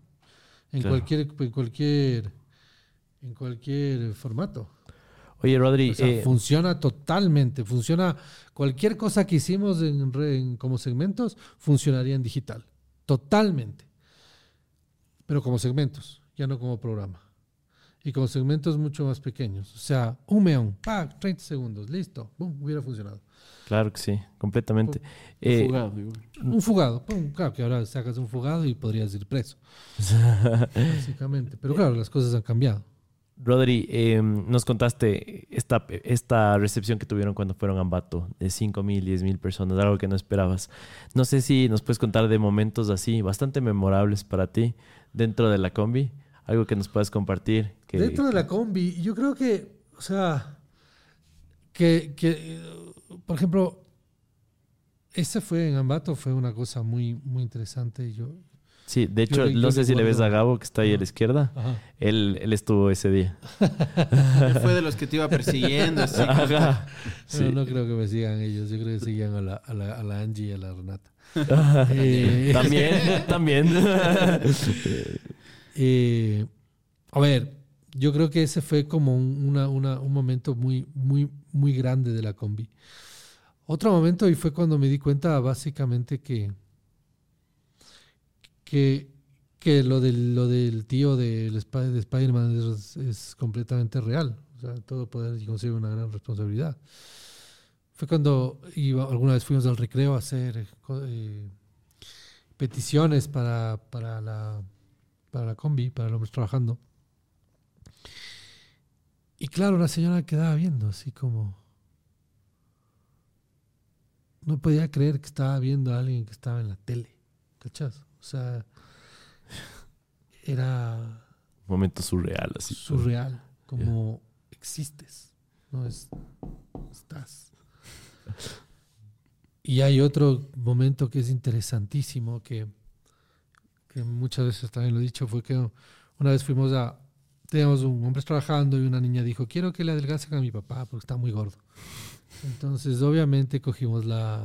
En cualquier, en cualquier, en cualquier formato. Oye, Rodri. Eh, funciona totalmente. Funciona. Cualquier cosa que hicimos en, como segmentos funcionaría en digital. Totalmente. Pero como segmentos, ya no como programa. Y como segmentos mucho más pequeños. O sea, un meón, 30 segundos, listo, boom, hubiera funcionado. Claro que sí, completamente. Un, eh, fugado, Un fugado, claro que ahora sacas un fugado y podrías ir preso. básicamente. Pero claro, las cosas han cambiado. Rodri, em, nos contaste esta, esta recepción que tuvieron cuando fueron a Ambato, de 5 mil, 10 mil personas, algo que no esperabas. No sé si nos puedes contar de momentos así, bastante memorables para ti, dentro de la combi, algo que nos puedas compartir. Dentro de la combi, yo creo que, o sea, que, que por ejemplo, ese fue en Ambato, fue una cosa muy, muy interesante. Yo, sí, de hecho, no sé si le ves a Gabo, que está ahí a la izquierda. Él, él estuvo ese día. fue de los que te iba persiguiendo. Así no, creo que me sigan ellos. Yo creo que seguían a la, a la, a la Angie y a la Renata. Eh, también, también. Eh, a ver, yo creo que ese fue como una, una, un momento muy, muy, muy grande de la combi. Otro momento y fue cuando me di cuenta básicamente que, que, que lo, del, lo del tío de, de Spider-Man es, completamente real. O sea, todo poder consigue una gran responsabilidad. Fue cuando iba, alguna vez fuimos al recreo a hacer eh, peticiones para, para, la, para la combi, para los hombres trabajando. Y claro, la señora quedaba viendo, así como. No podía creer que estaba viendo a alguien que estaba en la tele. ¿Cachas? O sea, era. Un momento surreal, así. Surreal, como existes. No es. Estás. Y hay otro momento que es interesantísimo, que, que muchas veces también lo he dicho, fue que una vez fuimos a, teníamos un hombre trabajando y una niña dijo, quiero que le adelgacen a mi papá porque está muy gordo. Entonces, obviamente, cogimos la,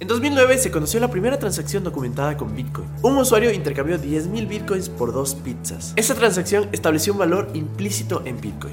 en 2009 se conoció la primera transacción documentada con Bitcoin. Un usuario intercambió 10.000 Bitcoins por dos pizzas. Esta transacción estableció un valor implícito en Bitcoin,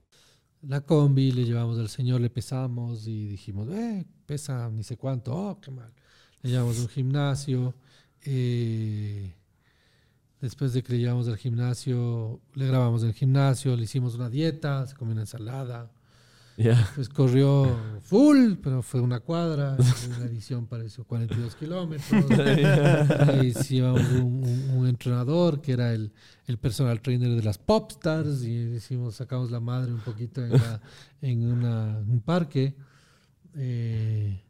la combi, le llevamos al señor, le pesamos y dijimos, eh, pesa ni sé cuánto, oh, qué mal. Le llevamos a un gimnasio. Eh, después de que le llevamos al gimnasio, le grabamos el gimnasio, le hicimos una dieta, se comió una ensalada. Pues corrió full, pero fue una cuadra. La edición pareció 42 kilómetros. y llevamos un, entrenador que era el, el, personal trainer de las Popstars. Y hicimos, sacamos la madre un poquito en, en un parque. Eh,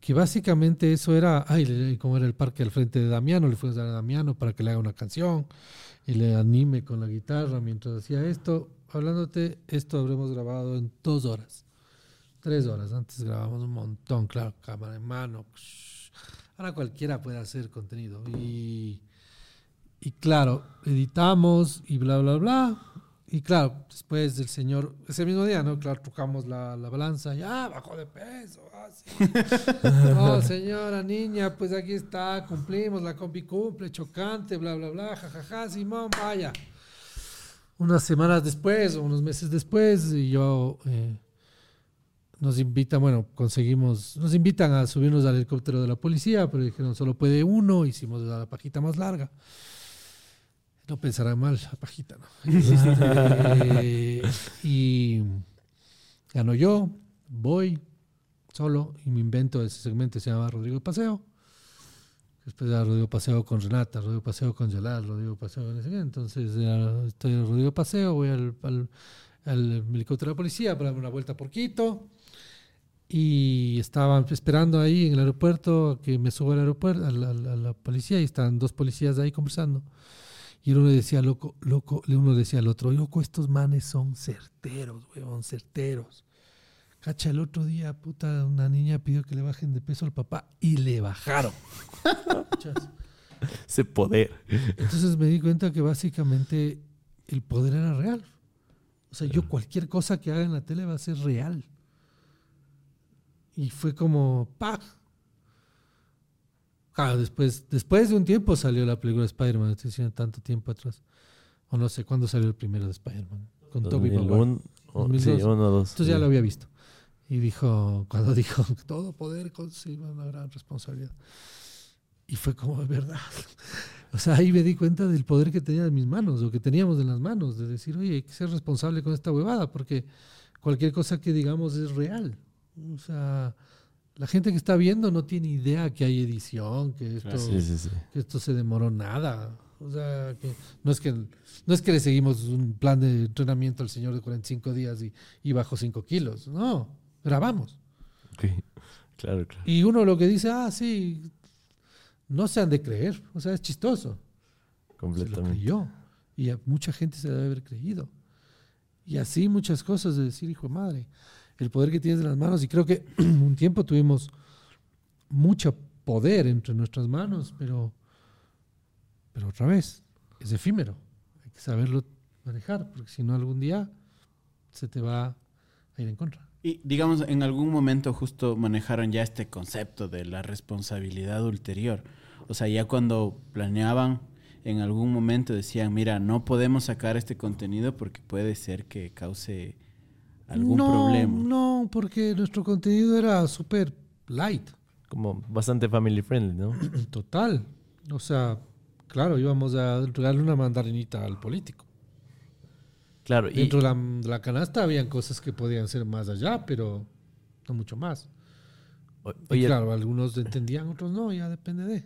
que básicamente eso era, ay, como era el parque al frente de Damiano, le fuimos a dar a Damiano para que le haga una canción y le anime con la guitarra mientras hacía esto hablándote, esto habremos grabado en dos horas, tres horas. Antes grabamos un montón, claro, cámara en mano. Ahora cualquiera puede hacer contenido. Y, y claro, editamos y bla, bla, bla. Y claro, después del señor, ese mismo día, ¿no? Claro, tocamos la, la balanza, ya bajó de peso. Ah, no, señora, niña, pues aquí está, cumplimos, la compi cumple, chocante, bla, bla, bla, jajaja, ja, ja, Simón, vaya unas semanas después o unos meses después, y yo eh, nos invitan, bueno, conseguimos, nos invitan a subirnos al helicóptero de la policía, pero dijeron solo puede uno, hicimos la pajita más larga. No pensarán mal, la pajita, ¿no? Este, y gano yo, voy solo y me invento ese segmento, se llama Rodrigo Paseo Después ya Rodrigo Paseo con Renata, Rodrigo Paseo con Yolal, Rodrigo Paseo con ese. Entonces estoy en Rodrigo Paseo, voy al, al, helicóptero de la policía para darme una vuelta por Quito. Y estaba esperando ahí en el aeropuerto que me suba al aeropuerto, a la, policía, y estaban dos policías ahí conversando. Y uno decía, loco, loco, uno decía al otro, loco, estos manes son certeros, weón, certeros. Cacha, el otro día, puta, una niña pidió que le bajen de peso al papá y le bajaron. Ese poder. Entonces me di cuenta que básicamente el poder era real. O sea, yo cualquier cosa que haga en la tele va a ser real. Y fue como, ¡pah! Claro, después, después de un tiempo salió la película de Spider-Man, estoy diciendo tanto tiempo atrás. O no sé cuándo salió el primero de Spider-Man. Con Toby Maguire. Sí, uno, dos. Entonces ya lo había visto. Y dijo, cuando dijo, todo poder consigue una gran responsabilidad. Y fue como, de verdad. O sea, ahí me di cuenta del poder que tenía en mis manos, o que teníamos en las manos, de decir, oye, hay que ser responsable con esta huevada, porque cualquier cosa que digamos es real. O sea, la gente que está viendo no tiene idea que hay edición, que esto, Que esto se demoró nada. O sea, que no es que no es que le seguimos un plan de entrenamiento al señor de 45 días y, y bajó 5 kilos. No, grabamos. Claro, claro. Y uno lo que dice, ah, sí, no se han de creer. O sea, es chistoso. Completamente. yo Y a mucha gente se debe haber creído. Y así muchas cosas de decir, hijo de madre, el poder que tienes en las manos. Y creo que un tiempo tuvimos mucho poder entre nuestras manos, pero, pero otra vez, es efímero. Hay que saberlo manejar, porque si no algún día se te va a ir en contra. Y digamos, en algún momento justo manejaron ya este concepto de la responsabilidad ulterior. O sea, ya cuando planeaban, en algún momento decían, mira, no podemos sacar este contenido porque puede ser que cause algún problema. No, porque nuestro contenido era súper light. Como bastante family friendly, ¿no? Total. O sea, claro, íbamos a entregarle una mandarinita al político. Claro, Dentro de, la, canasta habían cosas que podían ser más allá, pero no mucho más. Oye, claro, algunos entendían, otros no, ya depende de.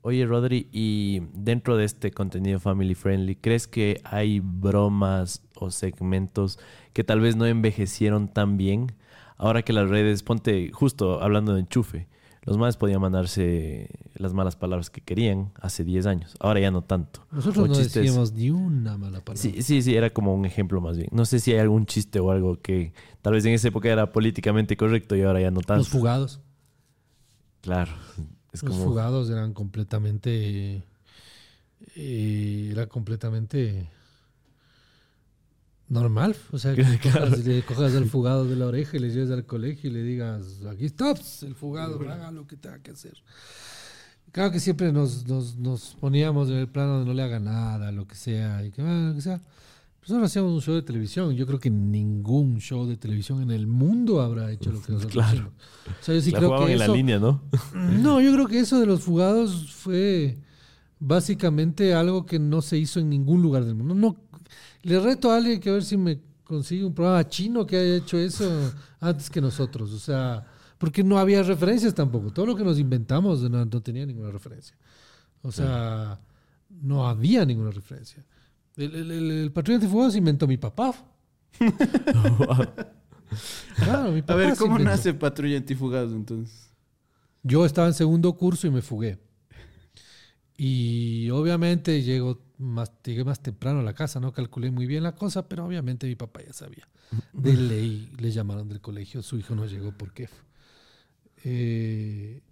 Oye, Rodri, y dentro de este contenido family friendly, ¿crees que hay bromas o segmentos que tal vez no envejecieron tan bien? Ahora que las redes, ponte justo hablando de enchufe, Los más podían mandarse las malas palabras que querían hace 10 años. Ahora ya no tanto. Nosotros no decíamos ni una mala palabra. Sí, sí, sí, era como un ejemplo más bien. No sé si hay algún chiste o algo que tal vez en esa época era políticamente correcto y ahora ya no tanto. Los fugados. Claro. Los fugados eran completamente... Eh, era completamente normal. O sea, que le cojas el fugado de la oreja y le lleves al colegio y le digas, aquí está el fugado, haga lo que tenga que hacer. Claro que siempre nos, nos, poníamos en el plano de no le haga nada, lo que sea, y que, lo que sea. Nosotros hacíamos un show de televisión. Yo creo que ningún show de televisión en el mundo habrá hecho lo que nosotros claro. O sea, yo sí creo que en la línea, ¿no? no, yo creo que eso de los fugados fue básicamente algo que no se hizo en ningún lugar del mundo. No, le reto a alguien que a ver si me consigue un programa chino que haya hecho eso antes que nosotros. O sea, porque no había referencias tampoco. Todo lo que nos inventamos no, tenía ninguna referencia. O sea, no había ninguna referencia. El, el, el, antifugados inventó mi papá. claro, mi papá. A ver, ¿cómo nace patrulla antifugados entonces? Yo estaba en segundo curso y me fugué. Y obviamente llego más, llegué más temprano a la casa, no calculé muy bien la cosa, pero obviamente mi papá ya sabía. De ley le llamaron del colegio, su hijo no llegó por qué. Eh,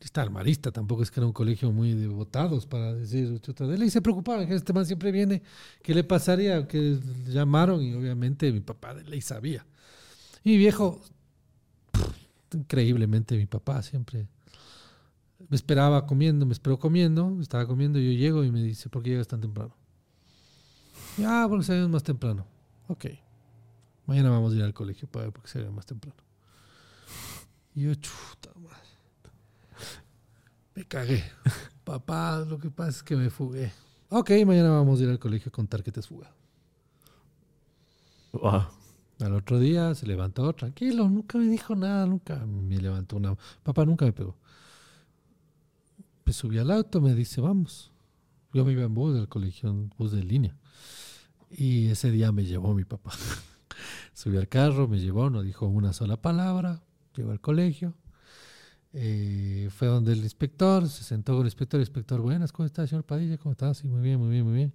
está el marista, tampoco es que era un colegio muy devotados para decir chuta de ley. Se preocupaban que este man siempre viene, ¿qué le pasaría? Que llamaron y obviamente mi papá de ley sabía. Y viejo, increíblemente mi papá siempre me esperaba comiendo, me esperó comiendo, estaba comiendo, yo llego y me dice, ¿por qué llegas tan temprano? ah, porque salimos más temprano. Ok. Mañana vamos a ir al colegio para ver por qué salimos más temprano. Y yo, chuta madre. Me cagué. Papá, lo que pasa es que me fugué. Ok, mañana vamos a ir al colegio a contar que te has fugado. Al otro día se levantó, tranquilo, nunca me dijo nada, nunca me levantó una... Papá nunca me pegó me subí al auto, me dice, vamos. Yo me iba en bus del colegio, en bus de línea. Y ese día me llevó mi papá. subí al carro, me llevó, no dijo una sola palabra, llegó al colegio. Eh, fue donde el inspector, se sentó con el inspector, el inspector, buenas, ¿cómo está, señor Padilla? ¿Cómo está? Sí, muy bien, muy bien, muy bien.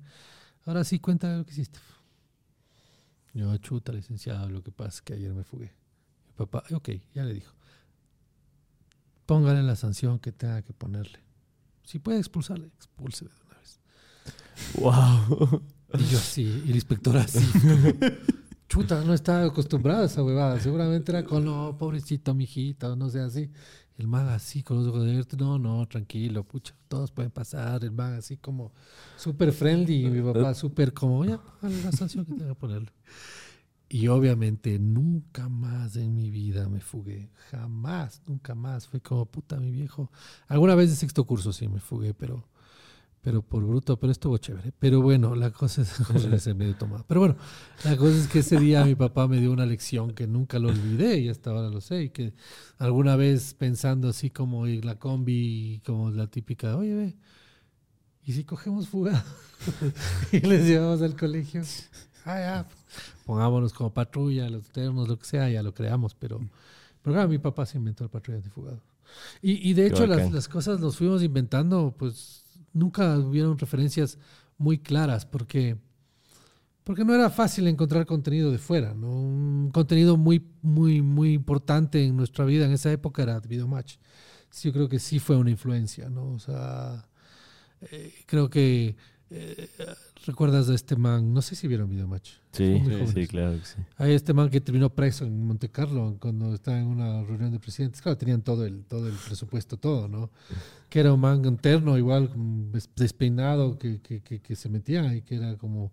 Ahora sí, cuéntame lo que hiciste. Yo, chuta, licenciado, lo que pasa es que ayer me fugué. Mi papá, ok, ya le dijo. Póngale la sanción que tenga que ponerle. Si puede expulsarle, expulse de una vez. Wow. Y yo así, y el inspector así. Chuta, no estaba acostumbrado a esa huevada. Seguramente era con, no, pobrecito, mijito, no sé, así. El man así, con los ojos abiertos, no, no, tranquilo, pucha, todos pueden pasar. El man así como súper friendly y mi papá súper como, ya, la sanción que tenga que ponerle. Y obviamente nunca más en mi vida me fugué. Jamás, nunca más. Fue como puta mi viejo. Alguna vez de sexto curso sí me fugué, pero, pero por bruto, pero estuvo chévere. Pero bueno, la cosa es medio tomado. Pero bueno, la cosa es que ese día mi papá me dio una lección que nunca lo olvidé y hasta ahora lo sé. Y que alguna vez pensando así como en la combi, como la típica, oye, ve, ¿y si cogemos fuga? y les llevamos al colegio. Ah, ya pongámonos como patrulla, los ternos, lo que sea, ya lo creamos, pero, pero claro, mi papá se inventó el patrulla de fugado. Y, y de hecho las, las, cosas los fuimos inventando, pues nunca hubieron referencias muy claras, porque, porque no era fácil encontrar contenido de fuera, ¿no? Un contenido muy, muy, muy importante en nuestra vida en esa época era Video Match. Sí, yo creo que sí fue una influencia, ¿no? O sea, eh, creo que eh, ¿Recuerdas de este man? No sé si vieron Video Match. Sí, sí, claro que sí. Hay este man que terminó preso en Monte Carlo cuando estaba en una reunión de presidentes. Claro, tenían todo el, todo el presupuesto, todo, ¿no? Que era un man interno, igual despeinado, que, que, que, se metía y que era como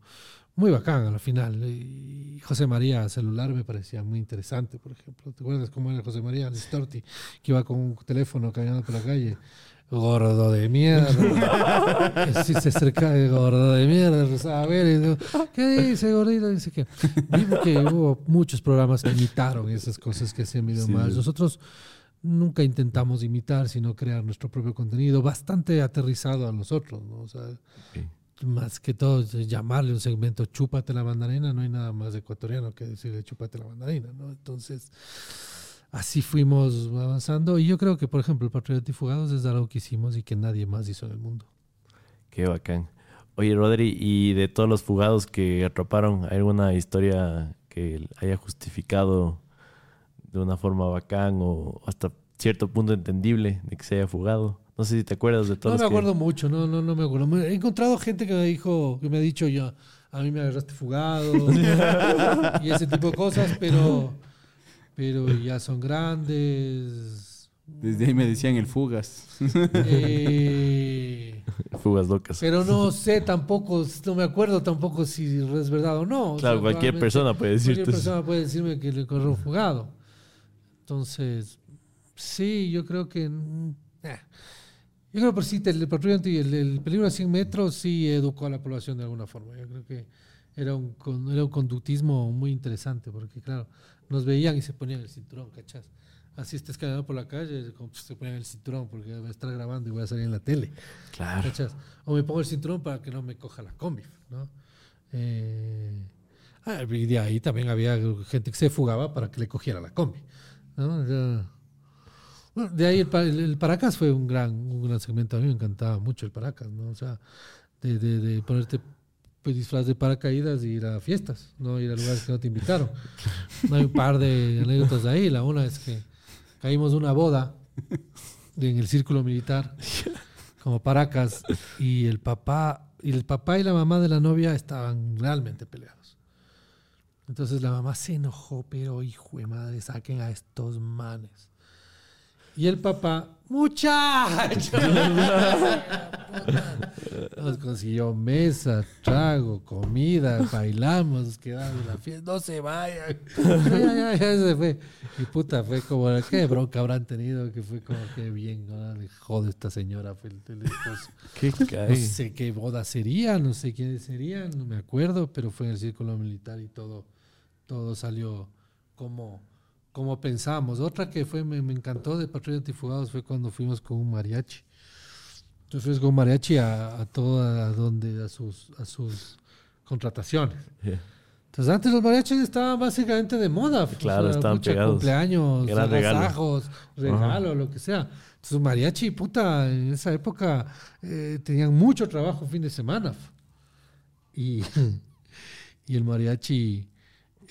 muy bacán al final. Y José María celular me parecía muy interesante, por ejemplo. ¿Te acuerdas cómo era José María Listorti? Que iba con un teléfono caminando por la calle gordo de mierda. si se acerca de gordo de mierda, a ver, ¿qué dice gordito? Dice que, que hubo muchos programas que imitaron esas cosas que hacían video más. Nosotros nunca intentamos imitar, sino crear nuestro propio contenido, bastante aterrizado a nosotros, ¿no? O sea, más que todo llamarle un segmento chúpate la mandarina, no hay nada más ecuatoriano que decirle chúpate la mandarina, ¿no? Entonces así fuimos avanzando. Y yo creo que, por ejemplo, el Patriota y Fugados es algo que hicimos y que nadie más hizo en el mundo. Qué bacán. Oye, Rodri, y de todos los fugados que atraparon, ¿hay alguna historia que haya justificado de una forma bacán o hasta cierto punto entendible de que se haya fugado? No sé si te acuerdas de todos. No me acuerdo mucho, no, no, no me acuerdo. He encontrado gente que me dijo, que me ha dicho yo, a mí me agarraste fugado y ese tipo de cosas, pero, pero ya son grandes. Desde ahí me decían el fugas. Eh, Fugas locas. pero no sé tampoco, no me acuerdo tampoco si es verdad o no. O Claro, sea, cualquier persona puede decirte Cualquier persona puede decirme que le corrió fugado. Entonces, sí, yo creo que. mm, eh. Yo creo que sí, el el, el peligro a 100 metros sí educó a la población de alguna forma. Yo creo que era un, con- era un conductismo muy interesante, porque claro, nos veían y se ponían el cinturón, ¿cachás? Así estés caminando por la calle, como, pues, se ponían el cinturón porque voy a estar grabando y voy a salir en la tele. Claro. O me pongo el cinturón para que no me coja la combi, ¿no? Eh, ah, y de ahí también había gente que se fugaba para que le cogiera la combi, ¿no? Ya- bueno, de ahí el, el- el Paracas fue un gran, un gran segmento. A mí me encantaba mucho el Paracas, ¿no? O sea, de, de- de ponerte pues, disfraz de paracaídas y ir a fiestas, no ir a lugares que no te invitaron. Hay un par de anécdotas de ahí. La una es que caímos una boda en el círculo militar como Paracas y el papá y el papá y la mamá de la novia estaban realmente peleados. Entonces la mamá se enojó, pero hijo de madre, saquen a estos manes. Y el papá, muchacho, nos consiguió mesa, trago, comida, bailamos, quedamos en la fiesta, no se vayan. Ya, ya, ya se fue. Y puta, fue como, qué bronca habrán tenido, que fue como que bien, ¿no? Le jode esta señora, fue el, el esposo. ¿Qué No cae? sé qué boda sería, no sé quiénes serían, no me acuerdo, pero fue en el círculo militar y todo, todo salió como, como pensamos. Otra que fue, me, me encantó de Patrulla Antifugados fue cuando fuimos con un mariachi. Entonces con un mariachi a, a toda a donde, a sus, a sus contrataciones. Yeah. Entonces antes los mariachis estaban básicamente de moda. pues, Claro, estaban pegados. Cumpleaños, Gran regalo. regalo, lo que sea. Entonces mariachi, puta, en esa época eh, tenían mucho trabajo fin de semana. Y, y el mariachi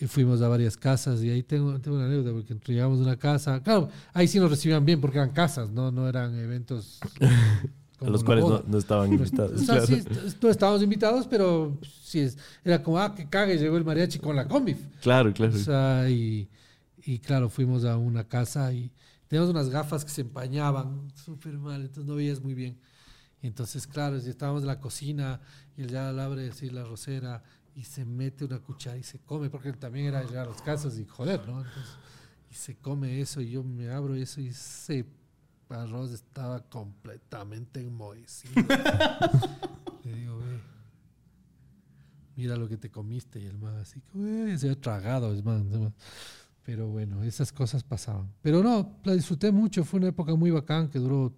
eh, fuimos a varias casas y ahí tengo, tengo una anécdota porque llegamos a una casa. Claro, ahí sí nos recibían bien porque eran casas, no, no eran eventos. A los cuales no, no estaban invitados. O sea, claro. sí, no estábamos invitados, pero sí es, era como, ah, que cague, llegó el mariachi con la combi. claro, claro. O sea, y, y claro, fuimos a una casa y teníamos unas gafas que se empañaban súper mal, entonces no veías muy bien. Y entonces, claro, si estábamos en la cocina y él ya abre así la rosera y se mete una cuchara y se come, porque también era llegar a las casas y joder, ¿no? Y se come eso y yo me abro eso y ese arroz estaba completamente enmohecido. Le digo, ve, mira lo que te comiste y el man así, "Uy", se había tragado el man. Pero bueno, esas cosas pasaban. Pero no, la disfruté mucho, fue una época muy bacán que duró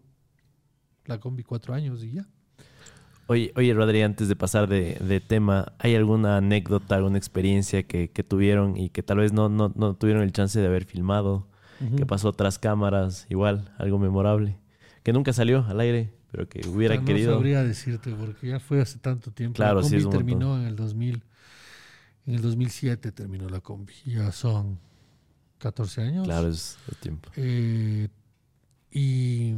la combi cuatro años y ya. Oye, oye, Rodri, antes de pasar de, de tema, ¿hay alguna anécdota, alguna experiencia que, que tuvieron y que tal vez no, no, no tuvieron el chance de haber filmado? que pasó tras cámaras? Igual, algo memorable. Que nunca salió al aire, pero que hubiera O sea, no querido. sabría decirte porque ya fue hace tanto tiempo. Claro, la sí, combi montón. terminó en el 2000. En el 2007 terminó la combi. Ya son 14 años. Claro, es el tiempo. Eh, y.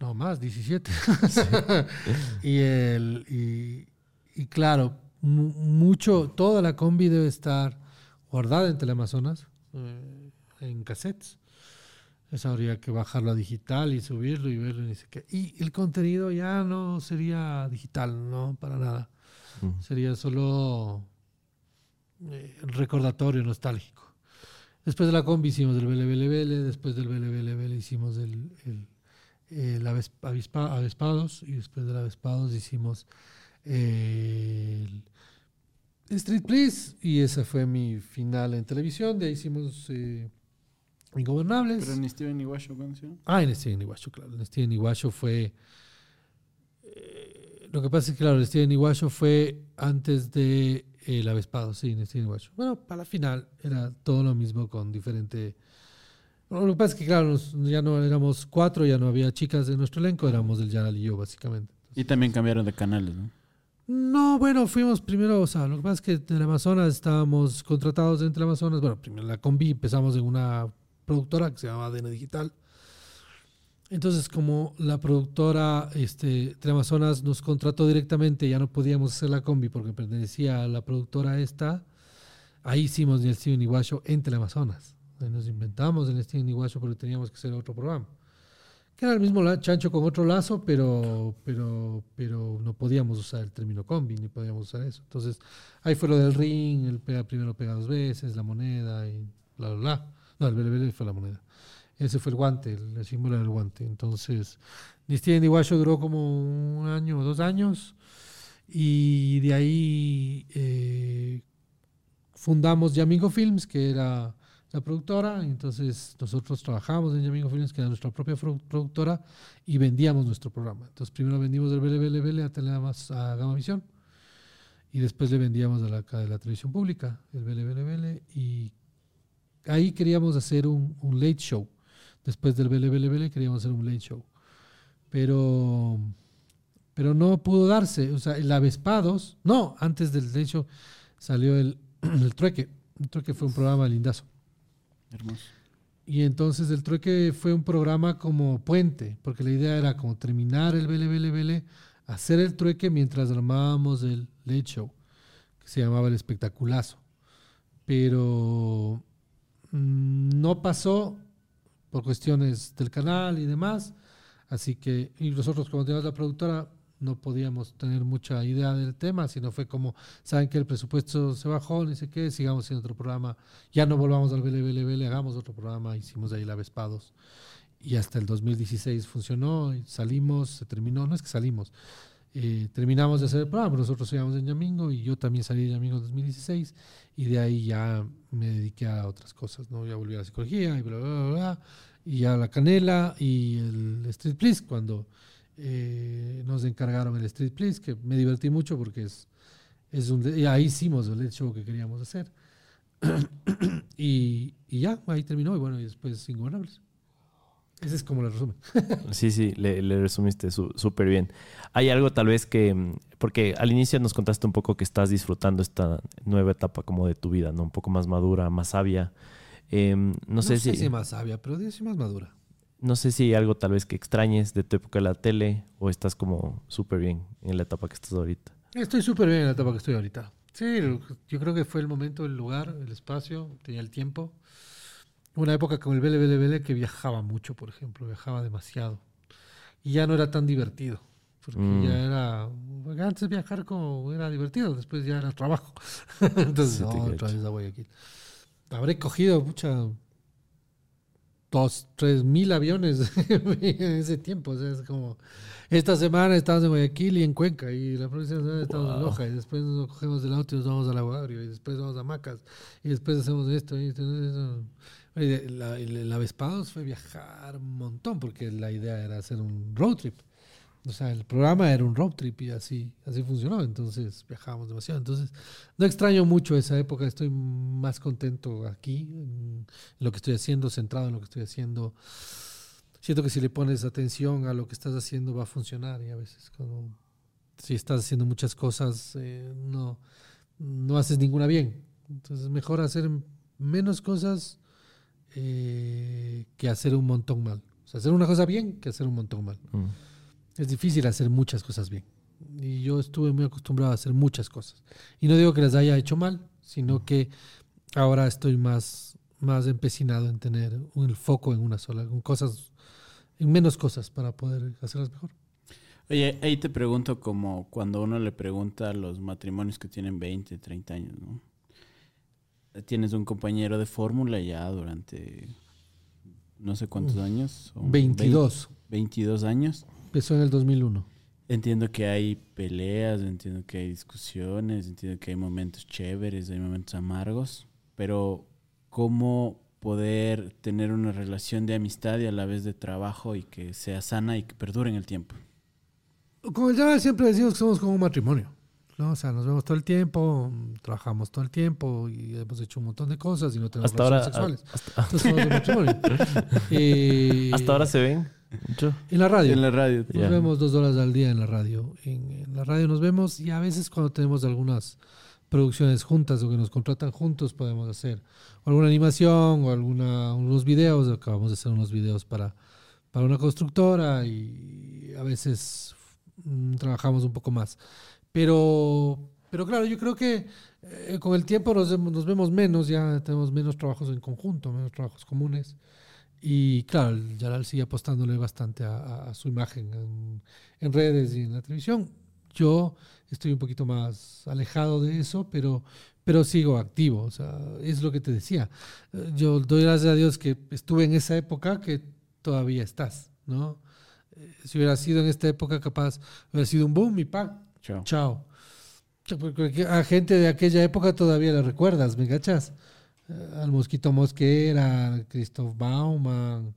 No, más, 17. y, el, y, y claro, mu- mucho, toda la combi debe estar guardada en Teleamazonas, eh, en cassettes. Eso habría que bajarlo a digital y subirlo y verlo y qué. Y el contenido ya no sería digital, no, para nada. Sería solo eh, recordatorio nostálgico. Después de la combi hicimos el Vele, después del Vele hicimos el, el, el Aves- Avispa- Avespados y después del Avespados hicimos eh, el Street Please y esa fue mi final en televisión. De ahí hicimos eh, Ingobernables. Pero ni Steven Iguacho, ¿cuándo se llama? Ah, en Steven Iguacho, claro. En Steven Iguacho fue. eh, lo que pasa es que, claro, el Steven Iguacho fue antes de el Avespado, sí, en Steven Watch. Bueno, para la final era todo lo mismo con diferente... lo que pasa es que, claro, ya no éramos cuatro, ya no había chicas de nuestro elenco, éramos el Yanal y yo, básicamente. Y también cambiaron de canales, ¿no? No, bueno, fuimos primero, o sea, lo que pasa es que en el Amazonas estábamos contratados entre Amazonas. Bueno, primero la combi empezamos en una productora que se llama ADN Digital. Entonces, como la productora este, Amazonas nos contrató directamente, ya no podíamos hacer la combi porque pertenecía a la productora esta, ahí hicimos el Steven Iguacho entre Amazonas. Nos inventamos el Steven Iguacho porque teníamos que hacer otro programa. Que era el mismo chancho con otro lazo, pero, pero, pero no podíamos usar el término combi, ni podíamos usar eso. Entonces, ahí fue lo del ring, el pega primero pega dos veces, la moneda y bla, bla, bla. No, el BLB fue la moneda. Ese fue el guante, el, símbolo del guante. Entonces, Steven Iguacho duró como un año o dos años. Y de ahí eh, fundamos Yamingo Films, que era la productora. Entonces, nosotros trabajamos en Yamingo Films, que era nuestra propia productora, y vendíamos nuestro programa. Entonces, primero vendimos el BLBLBL a, a Gamavisión. Y después le vendíamos a la, a la televisión pública, el BLBLBL. Y ahí queríamos hacer un, un late show después del BLBLBL queríamos hacer un late show. Pero, pero no pudo darse. O sea, el Avespados, no, antes del late show salió el, el Trueque. El Trueque fue un programa lindazo. Hermoso. Y entonces el Trueque fue un programa como puente, porque la idea era como terminar el BLBLBL, hacer el Trueque mientras armábamos el late show, que se llamaba el espectaculazo. Pero mm, no pasó por cuestiones del canal y demás. Así que, y nosotros como teníamos la productora, no podíamos tener mucha idea del tema, sino fue como, saben que el presupuesto se bajó, ni sé qué, sigamos haciendo otro programa, ya no volvamos al BLBLBL, hagamos otro programa, hicimos ahí la Vespados. Y hasta el 2016 funcionó, y salimos, se terminó, no es que salimos, eh, terminamos de hacer el programa, nosotros íbamos en Yamingo y yo también salí de Yamingo en 2016 y de ahí ya me dediqué a otras cosas, ¿no? Ya volví a la psicología y bla, bla, bla, bla y a la canela y el Street Please cuando eh, nos encargaron el Street Please, que me divertí mucho porque es, es un... Y ahí hicimos el show que queríamos hacer. y, y, ya, ahí terminó y bueno, y después Ingobernables. Ese es como el resumen. sí, sí, le, resumiste súper bien. Hay algo tal vez que, porque al inicio nos contaste un poco que estás disfrutando esta nueva etapa como de tu vida, ¿no? Un poco más madura, más sabia. Em, no, sé, si... más sabia, pero sí más madura. No sé si hay algo tal vez que extrañes de tu época de la tele o estás como súper bien en la etapa que estás ahorita. Estoy súper bien en la etapa que estoy ahorita. Sí, yo creo que fue el momento, el lugar, el espacio, tenía el tiempo una época con el BLBLBL que viajaba mucho, por ejemplo, viajaba demasiado. Y ya no era tan divertido. Porque mm. ya era. Antes viajar como era divertido, después ya era trabajo. Entonces, otra vez a Guayaquil. Habré cogido mucha. Dos, tres mil aviones en ese tiempo. O sea, es como. Esta semana estamos en Guayaquil y en Cuenca, y la próxima semana estamos en Loja, y después nos cogemos el auto y nos vamos a La y después vamos a Macas, y después hacemos esto. Y esto. La, Vespados fue viajar un montón porque la idea era hacer un road trip. O sea, el programa era un road trip y así, así funcionó. Entonces viajábamos demasiado. Entonces no extraño mucho esa época. Estoy más contento aquí, en lo que estoy haciendo, centrado en lo que estoy haciendo. Siento que si le pones atención a lo que estás haciendo va a funcionar y a veces cuando si estás haciendo muchas cosas eh, no, no haces ninguna bien. Entonces mejor hacer menos cosas eh, que hacer un montón mal. O sea, hacer una cosa bien que hacer un montón mal. Mm. Es difícil hacer muchas cosas bien. Y yo estuve muy acostumbrado a hacer muchas cosas. Y no digo que las haya hecho mal, sino que ahora estoy más, más empecinado en tener un foco en una sola, en cosas, en menos cosas para poder hacerlas mejor. Oye, ahí te pregunto como cuando uno le pregunta a los matrimonios que tienen 20, 30 años, ¿no? tienes un compañero de fórmula ya durante no sé cuántos años. 22. 22 años. Empezó en el 2001. Entiendo que hay peleas, entiendo que hay discusiones, entiendo que hay momentos chéveres, hay momentos amargos, pero ¿cómo poder tener una relación de amistad y a la vez de trabajo y que sea sana y que perdure en el tiempo? Como ya siempre decimos que somos como un matrimonio. ¿no? O sea, nos vemos todo el tiempo, trabajamos todo el tiempo y hemos hecho un montón de cosas y no tenemos hasta relaciones ahora, sexuales. Hasta, eh, hasta ahora se ven mucho. En la radio. En la radio. Nos vemos dos horas al día en la radio. En, en, la radio nos vemos y a veces cuando tenemos algunas producciones juntas o que nos contratan juntos podemos hacer alguna animación o alguna, unos videos. Acabamos de hacer unos videos para, para una constructora y a veces mm, trabajamos un poco más. Pero, pero claro, yo creo que eh, con el tiempo nos, nos, vemos menos, ya tenemos menos trabajos en conjunto, menos trabajos comunes. Y claro, Yaral sigue apostándole bastante a, a su imagen en, en, redes y en la televisión. Yo estoy un poquito más alejado de eso, pero, pero sigo activo. O sea, es lo que te decía. Yo doy gracias a Dios que estuve en esa época que todavía estás, ¿no? Si hubiera sido en esta época, capaz hubiera sido un boom y ¡pac! Chao. Chao. Porque a gente de aquella época todavía la recuerdas, ¿me cachas? Al Mosquito Mosquera, al Christoph Bauman.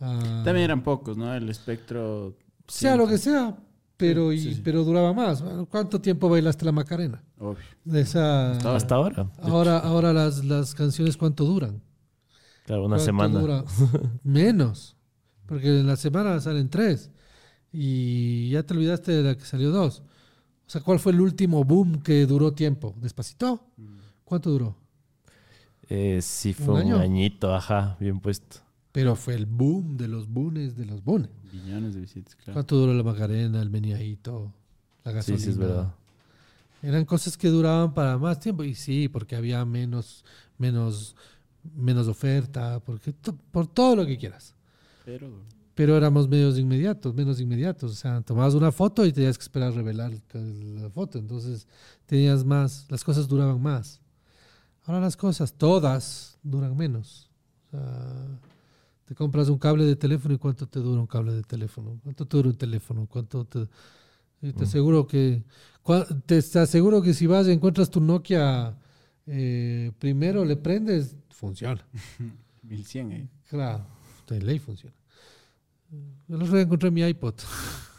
A... También eran pocos, ¿no? El espectro. Sea lo que sea, pero, sí, y, sí. pero duraba más. ¿Cuánto tiempo bailaste la Macarena? Obvio. Esa, hasta, hasta ahora. Ahora, ahora las, las canciones, ¿cuánto duran? Claro, una semana. Dura? Menos. Porque en la semana salen tres. Y ya te olvidaste de la que salió dos. O sea, ¿cuál fue el último boom que duró tiempo? ¿Despacito? ¿Cuánto duró? Eh, sí, fue un, un añito, ajá, bien puesto. Pero fue el boom de los boones de los boones. Millones de visitas, claro. ¿Cuánto duró la Macarena, el Meniajito, la gasolina? Sí, sí, es verdad. Eran cosas que duraban para más tiempo. Y sí, porque había menos, menos, menos oferta, porque por todo lo que quieras. Pero, Pero éramos medios inmediatos, menos inmediatos. O sea, tomabas una foto y tenías que esperar a revelar la foto. Entonces tenías más, las cosas duraban más. Ahora las cosas, todas, duran menos. O sea, te compras un cable de teléfono y cuánto te dura un cable de teléfono, cuánto te dura un teléfono, cuánto te... Te aseguro que te, aseguro que si vas y encuentras tu Nokia eh, primero le prendes, funciona. 1100, ¿eh? Claro, de ley funciona. Yo los encontré en mi iPod.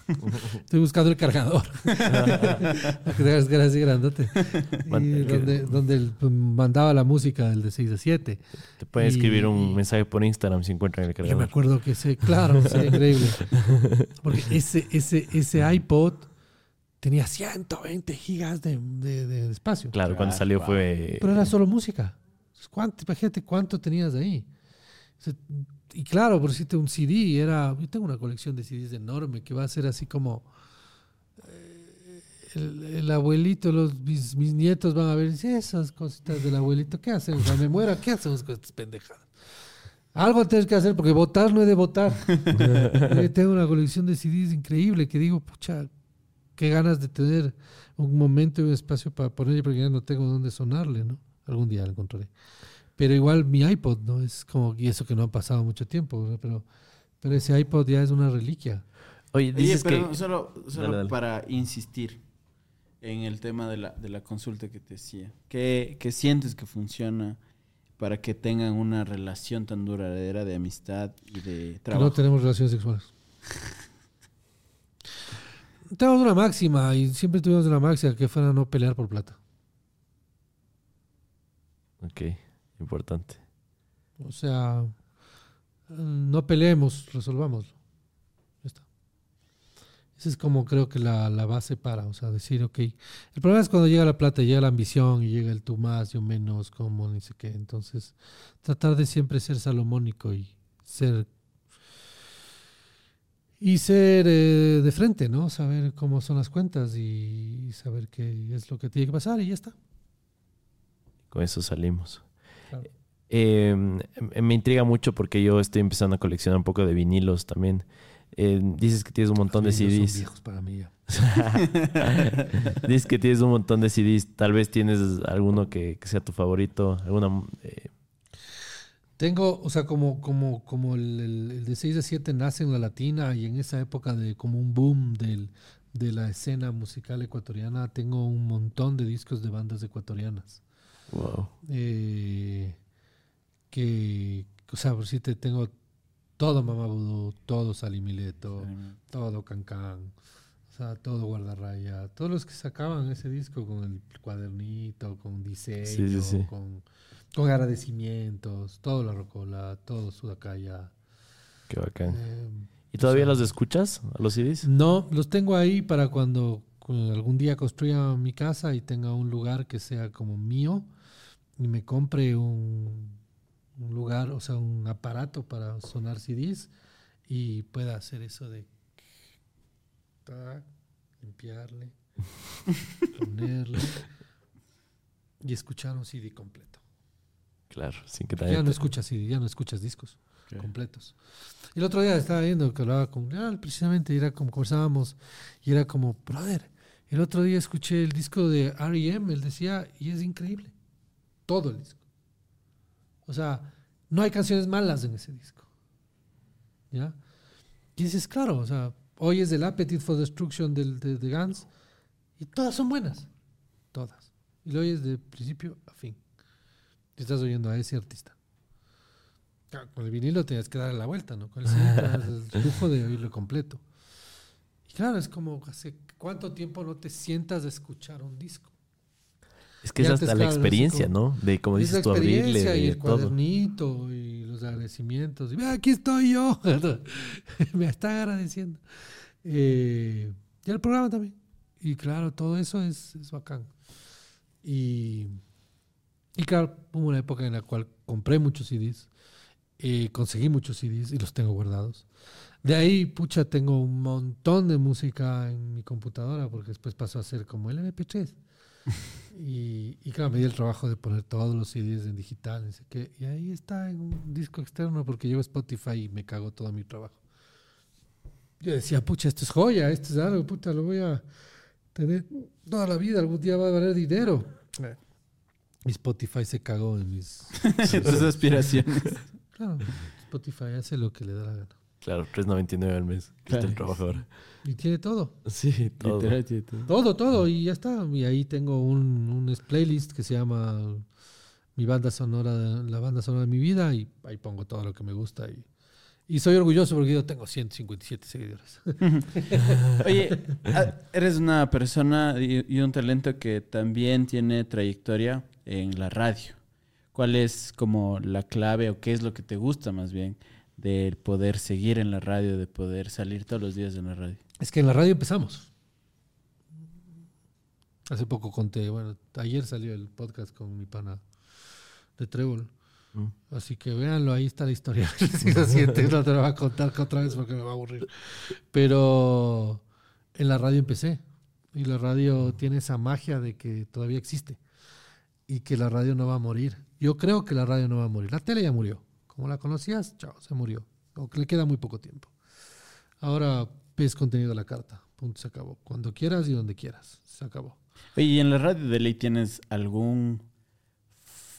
Estoy buscando el cargador. así grandote. Y donde, donde mandaba la música del de 6 a 7. Te pueden escribir un mensaje por Instagram si encuentran el cargador. Yo me acuerdo que ese, claro, sí, increíble. Porque ese, ese, ese iPod tenía 120 gigas de, de, de espacio. Claro, cuando salió fue. Pero era solo música. ¿Cuánto, imagínate cuánto tenías ahí. Y claro, por decirte un CD, era. Yo tengo una colección de CDs enorme que va a ser así como. Eh, el, el, abuelito, los, mis, mis, nietos van a ver esas cositas del abuelito. ¿Qué hacen? O sea, me muera, ¿qué hacemos con estas pendejadas? Algo tienes que hacer porque votar no es de votar. tengo una colección de CDs increíble que digo, pucha, qué ganas de tener un momento y un espacio para ponerle porque ya no tengo dónde sonarle, ¿no? Algún día lo encontraré. Pero igual mi iPod, ¿no? Es como, y eso que no ha pasado mucho tiempo, ¿no? pero, pero ese iPod ya es una reliquia. Oye, dices Oye, pero que... solo, solo dale, dale. para insistir en el tema de la, de la consulta que te decía. ¿Qué, ¿Qué sientes que funciona para que tengan una relación tan duradera de amistad y de trabajo? Que no tenemos relaciones sexuales. tenemos una máxima y siempre tuvimos una máxima que fuera no pelear por plata. Ok, importante. O sea, no peleemos, resolvámoslo. Ya está. Esa es como creo que la, la, base para, o sea, decir, ok. El problema es cuando llega la plata, llega la ambición y llega el tú más, yo menos, como, ni sé qué. Entonces, tratar de siempre ser salomónico y ser y ser eh, de frente, ¿no? Saber cómo son las cuentas y saber qué es lo que tiene que pasar y ya está. Con eso salimos. Claro. Eh, me intriga mucho porque yo estoy empezando a coleccionar un poco de vinilos también. Eh, dices que tienes un montón Los de CDs. Son viejos para mí ya. dices que tienes un montón de CDs. Tal vez tienes alguno que, que sea tu favorito, alguna eh, tengo, o sea, como, como, como el, el, el, de 6 a 7 nace en la latina y en esa época de como un boom del, de la escena musical ecuatoriana, tengo un montón de discos de bandas ecuatorianas. Wow. Eh, que, o sea, por si te tengo todo Mamá Vudú, todo Salimileto, todo Cancán. O O sea, todo guardarraya. Todos los que sacaban ese disco con el cuadernito, con diseño, Con, con, agradecimientos, todo la rocola, todo Sudacaya. Qué bacán. Eh, ¿Y todavía los escuchas a los CDs? No, los tengo ahí para cuando algún día construya mi casa y tenga un lugar que sea como mío y me compre un, un lugar, o sea, un aparato para sonar CDs y pueda hacer eso de limpiarle, ponerle y escuchar un CD completo. Claro, sin que Ya no escuchas CD, ya no escuchas discos completos. Y el otro día estaba viendo que hablaba con precisamente, era como conversábamos, y era como, brother, el otro día escuché el disco de R.E.M., él decía, y es increíble. Todo el disco. O sea, no hay canciones malas en ese disco. ¿Ya? Y dices, claro, o sea, Hoy es el Appetite for Destruction del, de, de Guns. Y todas son buenas. Todas. Y lo oyes de principio a fin. Y estás oyendo a ese artista. con el vinilo tienes que dar la vuelta, ¿no? Con el el lujo de oírlo completo. Y claro, es como hace cuánto tiempo no te sientas a escuchar un disco. Es que es hasta la experiencia, ¿no? De como dices tú, abrirle. Y el cuadernito y los agradecimientos. Y aquí estoy yo. Me está agradeciendo. Eh, y el programa también. Y claro, todo eso es, es bacán. Y, y claro, hubo una época en la cual compré muchos CDs. Eh, conseguí muchos CDs y los tengo guardados. De ahí, pucha, tengo un montón de música en mi computadora porque después pasó a ser como el MP3. y, y, claro, me di el trabajo de poner todos los CDs en digital. Y, ahí está en un disco externo porque llevo Spotify y me cago todo mi trabajo. Yo decía, pucha, esto es joya, esto es algo, puta, lo voy a tener toda la vida, algún día va a valer dinero. Y Spotify se cagó en mis, mis aspiraciones. Claro, Spotify hace lo que le da la gana. Claro, 3.99 al mes. Claro. el trabajador. Y tiene todo. Sí, todo. todo. Todo, y ya está. Y ahí tengo un, un playlist que se llama mi banda sonora, la banda sonora de mi vida, y ahí pongo todo lo que me gusta. Y, y soy orgulloso porque yo tengo 157 seguidores. Oye, ah, eres una persona y un talento que también tiene trayectoria en la radio. ¿Cuál es como la clave o qué es lo que te gusta más bien de poder seguir en la radio, de poder salir todos los días en la radio? Es que en la radio empezamos. Hace poco conté, bueno, ayer salió el podcast con mi pana de Trébol. Mm. Así que véanlo, ahí está la historia. si lo sientes, no te lo voy a contar otra vez porque me va a aburrir. Pero en la radio empecé. Y la radio tiene esa magia de que todavía existe. Y que la radio no va a morir. Yo creo que la radio no va a morir. La tele ya murió. Como la conocías, chao, se murió. O que le queda muy poco tiempo. Ahora ves contenido a la carta. Punto, se acabó. Cuando quieras y donde quieras. Se acabó. Oye, ¿y en la radio de ley tienes algún,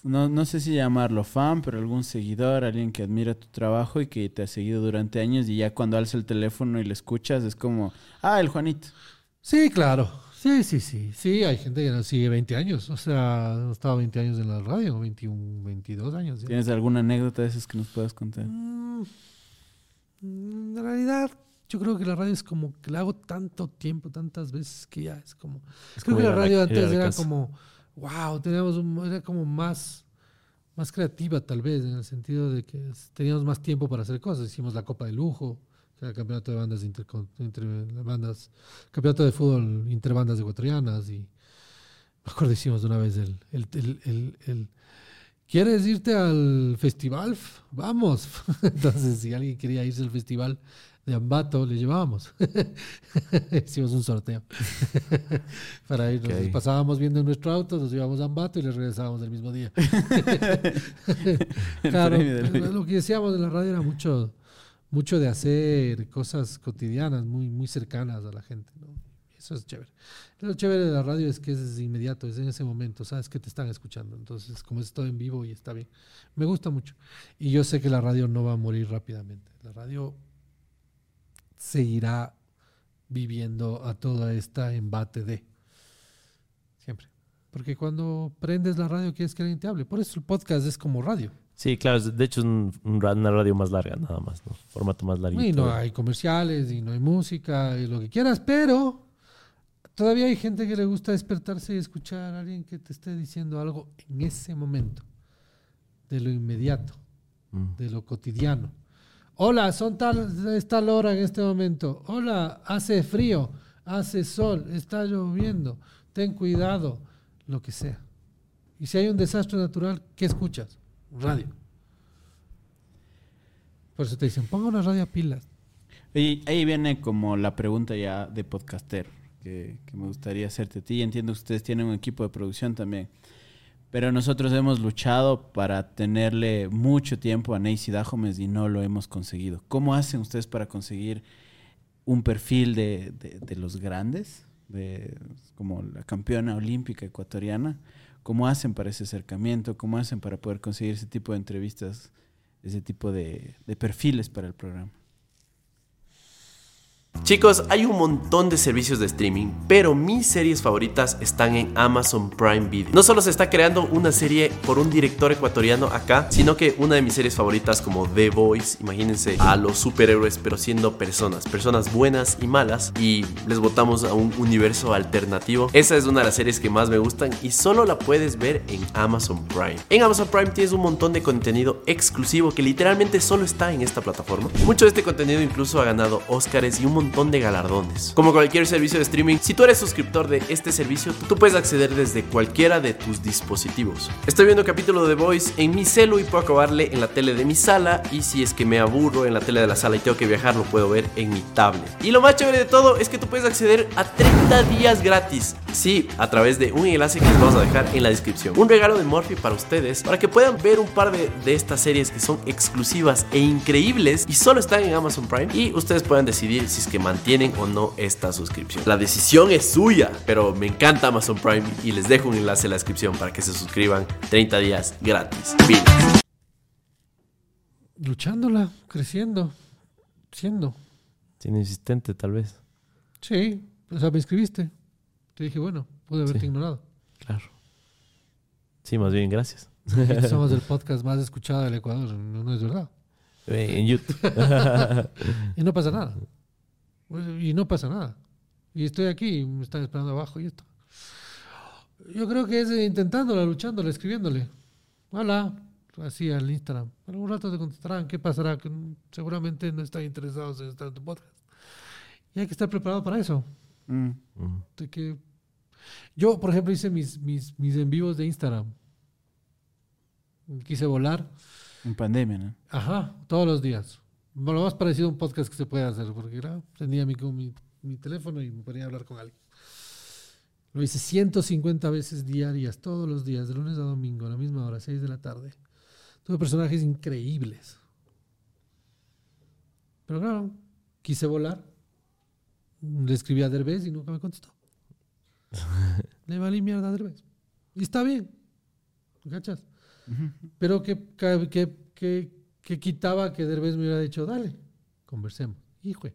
no, no sé si llamarlo fan, pero algún seguidor, alguien que admira tu trabajo y que te ha seguido durante años y ya cuando alza el teléfono y le escuchas es como, ah, el Juanito. Sí, claro. Sí, sí, sí. Sí, hay gente que nos sigue 20 años. O sea, estaba 20 años en la radio, 21, 22 años. ¿Tienes alguna anécdota de esas que nos puedas contar? Mm, en realidad, yo creo que la radio es como que la hago tanto tiempo, tantas veces que ya es como. creo que la radio antes era como, wow, teníamos un, era como más, más creativa tal vez, en el sentido de que teníamos más tiempo para hacer cosas. Hicimos la Copa de Lujo, el campeonato de bandas inter, bandas, campeonato de fútbol interbandas ecuatorianas y me acuerdo hicimos una vez el, el, el, el ¿Quieres irte al festival? Vamos. Entonces, si alguien quería irse al festival de Ambato, le llevábamos. Hicimos un sorteo. Para irnos. Pasábamos viendo en nuestro auto, nos íbamos a Ambato y le regresábamos el mismo día. claro, lo que decíamos en la radio era mucho, mucho de hacer cosas cotidianas, muy, muy cercanas a la gente. ¿no? Eso es chévere. Lo chévere de la radio es que es inmediato, es en ese momento, sabes que te están escuchando. Entonces, como es todo en vivo y está bien, me gusta mucho. Y yo sé que la radio no va a morir rápidamente. La radio seguirá viviendo a toda esta embate de siempre. Porque cuando prendes la radio quieres que alguien te hable. Por eso el podcast es como radio. Sí, claro, de hecho es una radio más larga, nada más, ¿no? Formato más largo. Y no hay comerciales, y no hay música, y lo que quieras, pero todavía hay gente que le gusta despertarse y escuchar a alguien que te esté diciendo algo en ese momento, de lo inmediato, mm. de lo cotidiano. Hola, son tal, es tal hora en este momento. Hola, hace frío, hace sol, está lloviendo, ten cuidado, lo que sea. Y si hay un desastre natural, ¿qué escuchas? Radio. Por eso te dicen, ponga una radio a pilas. Y ahí viene como la pregunta ya de podcaster que, me gustaría hacerte a ti. Entiendo que ustedes tienen un equipo de producción también. Pero nosotros hemos luchado para tenerle mucho tiempo a Neisy Dahomes y no lo hemos conseguido. ¿Cómo hacen ustedes para conseguir un perfil de, de, los grandes, de, como la campeona olímpica ecuatoriana? ¿Cómo hacen para ese acercamiento? ¿Cómo hacen para poder conseguir ese tipo de entrevistas, ese tipo de, de perfiles para el programa? Chicos, hay un montón de servicios de streaming, pero mis series favoritas están en Amazon Prime Video. No solo se está creando una serie por un director ecuatoriano acá, sino que una de mis series favoritas como The Voice, imagínense a los superhéroes pero siendo personas, personas buenas y malas y les botamos a un universo alternativo. Esa es una de las series que más me gustan y solo la puedes ver en Amazon Prime. En Amazon Prime tienes un montón de contenido exclusivo que literalmente solo está en esta plataforma. Mucho de este contenido incluso ha ganado Oscars y un montón montón de galardones. Como cualquier servicio de streaming, si tú eres suscriptor de este servicio, tú puedes acceder desde cualquiera de tus dispositivos. Estoy viendo capítulo de Voice en mi celu y puedo acabarle en la tele de mi sala y si es que me aburro en la tele de la sala y tengo que viajar, lo puedo ver en mi tablet. Y lo más chévere de todo es que tú puedes acceder a 30 días gratis. Sí, a través de un enlace que les vamos a dejar en la descripción. Un regalo de Morphy para ustedes, para que puedan ver un par de, de estas series que son exclusivas e increíbles y solo están en Amazon Prime y ustedes puedan decidir si es que mantienen o no esta suscripción. La decisión es suya, pero me encanta Amazon Prime y les dejo un enlace en la descripción para que se suscriban 30 días gratis. Luchándola, creciendo, siendo. Sin insistente, tal vez. Sí, o sea, me inscribiste. Te dije, bueno, pude haberte ignorado. Claro. Sí, más bien, gracias. Somos el podcast más escuchado del Ecuador, no es verdad. Eh, en YouTube. y no pasa nada. Y no pasa nada. Y estoy aquí, me están esperando abajo y esto. Yo creo que es intentándola, luchándola, escribiéndole. Hola, así al Instagram. Algún rato te contestarán qué pasará, que seguramente no están interesados en estar en tu podcast. Y hay que estar preparado para eso. Mm. De que yo, por ejemplo, hice mis, mis, mis en vivos de Instagram. Quise volar. En pandemia, ¿no? Ajá, todos los días lo más parecido a un podcast que se puede hacer, porque tenía mi, mi, teléfono y me ponía a hablar con alguien. Lo hice 150 veces diarias, todos los días, de lunes a domingo, a la misma hora, 6 de la tarde. Tuve personajes increíbles. Pero claro, quise volar. Le escribí a Derbez y nunca me contestó. Le valí mierda a Derbez. Y está bien. ¿Cachas? Pero que, que, que que quitaba que Derbez me hubiera dicho, dale, conversemos. Hijo.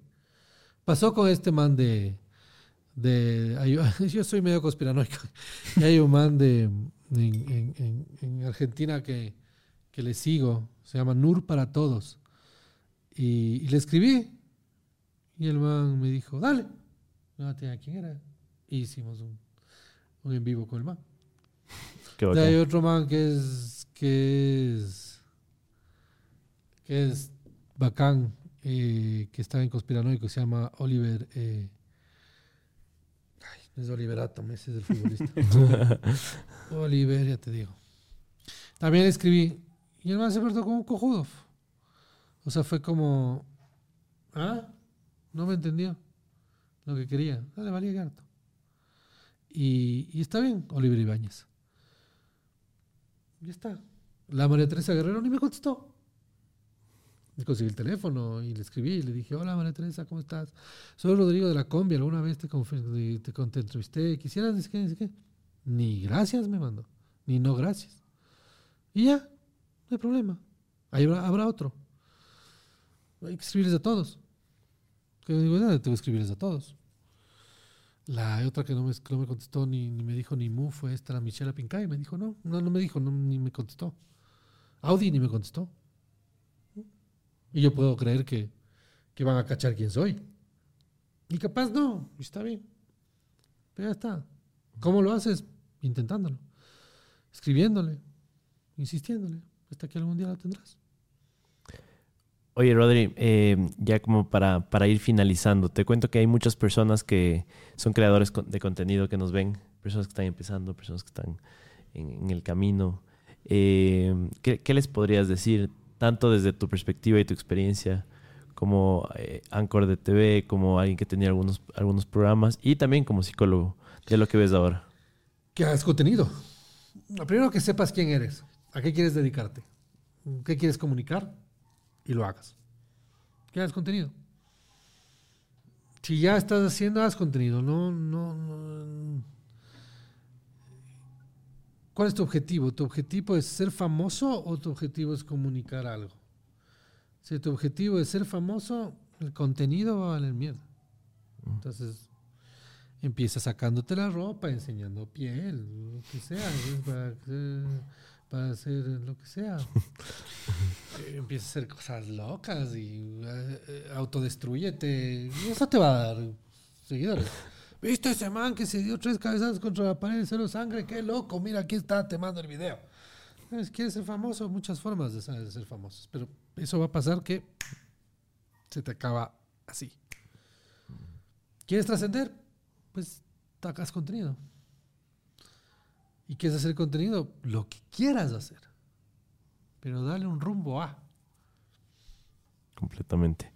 Pasó con este man de, de yo soy medio conspiranoico. Y hay un man de en, Argentina que, le sigo, se llama Nur para Todos. Y, le escribí. Y el man me dijo, dale. No tenía quién era. Y hicimos un, un en vivo con el man. hay otro man que es, que es que es bacán, eh, que está en conspiranoico, se llama Oliver. Eh, ay, no es Oliver Atom, ese es el futbolista. Oliver, ya te digo. También escribí, y el man se portó como un cojudo. O sea, fue como. ¿Ah? No me entendió lo que quería. Dale, valía gato. Y, y está bien, Oliver Ibáñez. Ya está. La María Teresa Guerrero ni me contestó conseguí el teléfono y le escribí y le dije, hola María Teresa, ¿cómo estás? Soy Rodrigo de la Combi, alguna vez te, te, te entrevisté, quisieras qué, qué. Ni gracias me mandó, ni no gracias. Y ya, no hay problema. Ahí habrá, otro. Hay que escribirles a todos. Que digo, tengo que escribirles a todos. La otra que no me, no me contestó ni, ni, me dijo ni mu fue esta, la Michelle Pincay. Me dijo, no, no, no me dijo, ni me contestó. Audi ni me contestó. Y yo puedo creer que, que van a cachar quién soy. Y capaz no, está bien. Pero ya está. ¿Cómo lo haces? Intentándolo. Escribiéndole. Insistiéndole. Hasta que algún día lo tendrás. Oye, Rodri, eh, ya como para, para, ir finalizando, te cuento que hay muchas personas que son creadores de contenido que nos ven, personas que están empezando, personas que están en, el camino. Eh, ¿qué, les podrías decir, tanto desde tu perspectiva y tu experiencia, como eh, Anchor de TV, como alguien que tenía algunos, algunos programas, y también como psicólogo, de lo que ves ahora? Que hagas contenido. Primero que sepas quién eres, a qué quieres dedicarte, qué quieres comunicar y lo hagas. Que hagas contenido. Si ya estás haciendo, haz contenido. No, no, no. ¿Cuál es tu objetivo? ¿Tu objetivo es ser famoso o tu objetivo es comunicar algo? Si tu objetivo es ser famoso, el contenido va a valer mierda. Entonces, empieza sacándote la ropa, enseñando piel, lo que sea para hacer lo que sea. Empieza a hacer cosas locas y eh, eh, autodestruyete. Eso te va a dar seguidores. ¿Viste ese man que se dio tres cabezazos contra la pared y cero sangre? ¡Qué loco! Mira, aquí está, te mando el video. ¿Quieres ser famoso? Muchas formas de ser famosos. Pero eso va a pasar que se te acaba así. ¿Quieres trascender? Pues tacas contenido y quieres hacer contenido, lo que quieras hacer. Pero dale un rumbo a. Completamente.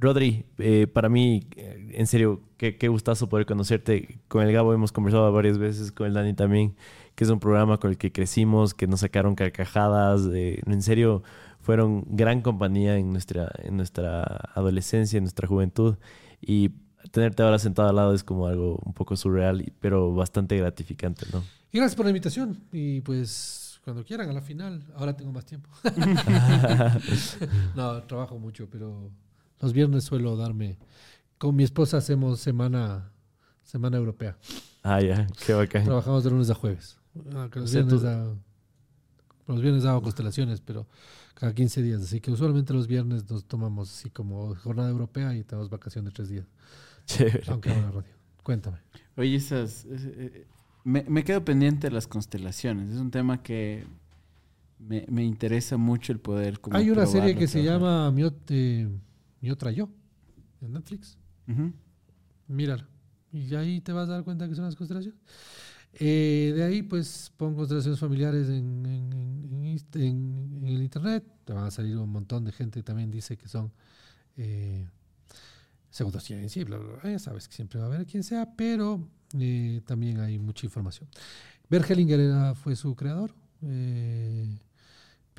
Rodri, eh, para mí, eh, en serio, qué, qué, gustazo poder conocerte. Con el Gabo hemos conversado varias veces, con el Dani también, que es un programa con el que crecimos, que nos sacaron carcajadas. en serio, fueron gran compañía en nuestra, en nuestra adolescencia, en nuestra juventud. Y tenerte ahora sentado al lado es como algo un poco surreal, pero bastante gratificante, ¿no? Y gracias por la invitación. Y pues cuando quieran, a la final, ahora tengo más tiempo. no, trabajo mucho, pero los viernes suelo darme. Con mi esposa hacemos semana, semana europea. Ah, ya, qué bacán. Trabajamos de lunes a jueves. Ah, los, viernes los viernes hago constelaciones, pero cada 15 días. Así que usualmente los viernes nos tomamos así como jornada europea y tenemos vacación de tres días. Aunque hago la radio. Cuéntame. Oye, esas. Eh, me, quedo pendiente de las constelaciones. Es un tema que me, interesa mucho el poder. Hay una serie que se llama Mi, otra yo en Netflix. Mírala. Y ahí te vas a dar cuenta que son las constelaciones. Eh, de ahí, pues, pongo constelaciones familiares en, en, el internet. Te van a salir un montón de gente que también dice que son eh, pseudociencia y bla, bla, bla. Ya sabes que siempre va a haber quien sea, pero eh, también hay mucha información. Bergelinger fue su creador, eh,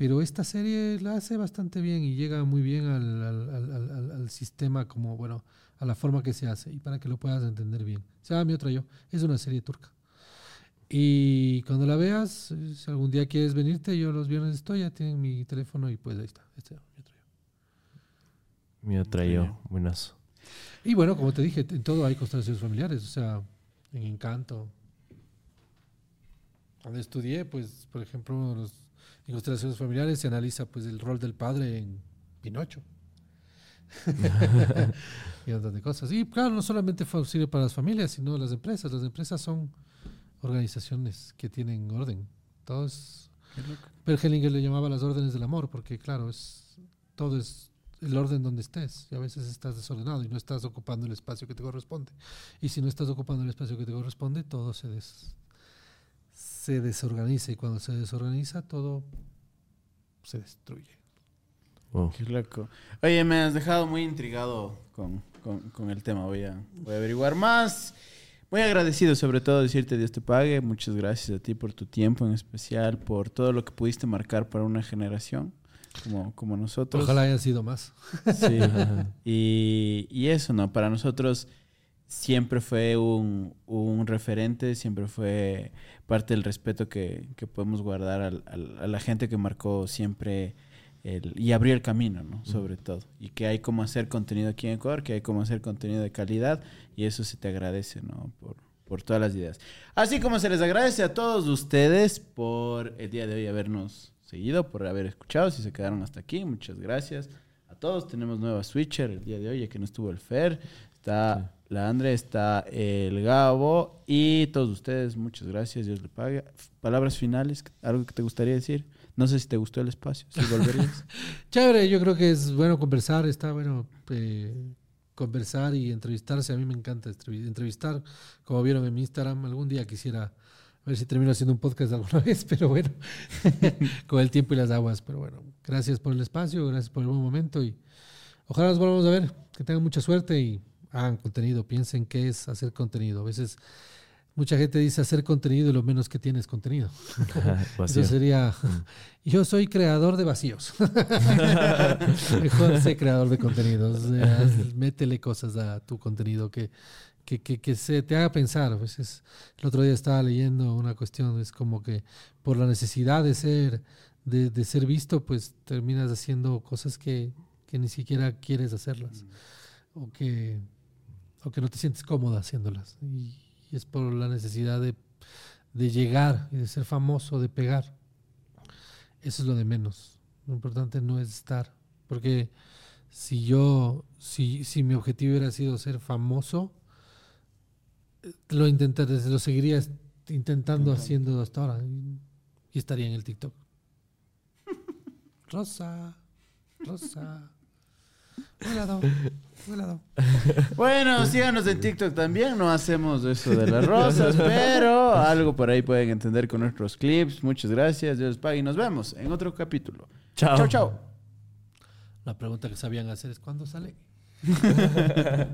pero esta serie la hace bastante bien y llega muy bien al, al, al, sistema, como bueno, a la forma que se hace y para que lo puedas entender bien. Se llama Mi Otra Yo, es una serie turca. Y cuando la veas, si algún día quieres venirte, yo los viernes estoy, ya tienen mi teléfono y pues ahí está. Este, mi otra yo. Mi otra yo, buenas. Y bueno, como te dije, en todo hay constelaciones familiares, o sea, en Encanto. Cuando estudié, pues, por ejemplo, los, en constelaciones familiares se analiza pues el rol del padre en Pinocho. y un montón de cosas. Y claro, no solamente sirve para las familias, sino las empresas. Las empresas son organizaciones que tienen orden. Todo es... Hellinger le llamaba las órdenes del amor, porque claro, es todo es el orden donde estés. Y a veces estás desordenado y no estás ocupando el espacio que te corresponde. Y si no estás ocupando el espacio que te corresponde, todo se, se desorganiza. Y cuando se desorganiza, todo se destruye. Qué loco. Oye, me has dejado muy intrigado con, con, el tema. Voy a, voy a averiguar más. Muy agradecido, sobre todo, decirte Dios te pague. Muchas gracias a ti por tu tiempo, en especial por todo lo que pudiste marcar para una generación como, como nosotros. Ojalá haya sido más. Sí. y, y, eso, ¿no? Para nosotros siempre fue un, un, referente, siempre fue parte del respeto que, que podemos guardar al, a la gente que marcó siempre el, y abrió el camino, ¿no? Sobre todo. Y que hay como hacer contenido aquí en Ecuador, que hay como hacer contenido de calidad y eso se te agradece, ¿no? Por, por todas las ideas. Así como se les agradece a todos ustedes por el día de hoy habernos seguido, por haber escuchado. Si se quedaron hasta aquí, muchas gracias a todos. Tenemos nueva Switcher el día de hoy, ya que no estuvo el Fer. Está la Andre, está el Gabo y todos ustedes, muchas gracias, Dios le pague. Palabras finales, algo que te gustaría decir. No sé si te gustó el espacio, si volverías. Chévere, yo creo que es bueno conversar, está bueno eh, conversar y entrevistarse. A mí me encanta entrevistar, como vieron en mi Instagram. Algún día quisiera a ver si termino haciendo un podcast alguna vez, pero bueno, con el tiempo y las aguas. Pero bueno, gracias por el espacio, gracias por el buen momento y ojalá nos volvamos a ver. Que tengan mucha suerte y hagan contenido, piensen qué es hacer contenido. A veces mucha gente dice hacer contenido y lo menos que tienes contenido. Eso sería, mm. yo soy creador de vacíos. Mejor sé creador de contenidos. métele cosas a tu contenido que, que, que, se te haga pensar. A veces, el otro día estaba leyendo una cuestión, es como que por la necesidad de ser, de, de ser visto, pues terminas haciendo cosas que, que ni siquiera quieres hacerlas. Mm. O que o que no te sientes cómoda haciéndolas. Y, es por la necesidad de, llegar y de ser famoso, de pegar. Eso es lo de menos. Lo importante no es estar. Porque si yo, si, si mi objetivo hubiera sido ser famoso, lo intentaré, lo seguiría intentando haciendo hasta ahora. Y estaría en el TikTok. Rosa, Rosa. Bueno, síganos en TikTok también. No hacemos eso de las rosas, pero algo por ahí pueden entender con nuestros clips. Muchas gracias. Dios les pague y nos vemos en otro capítulo. Chao. Chao, chao. La pregunta que sabían hacer es: ¿cuándo sale?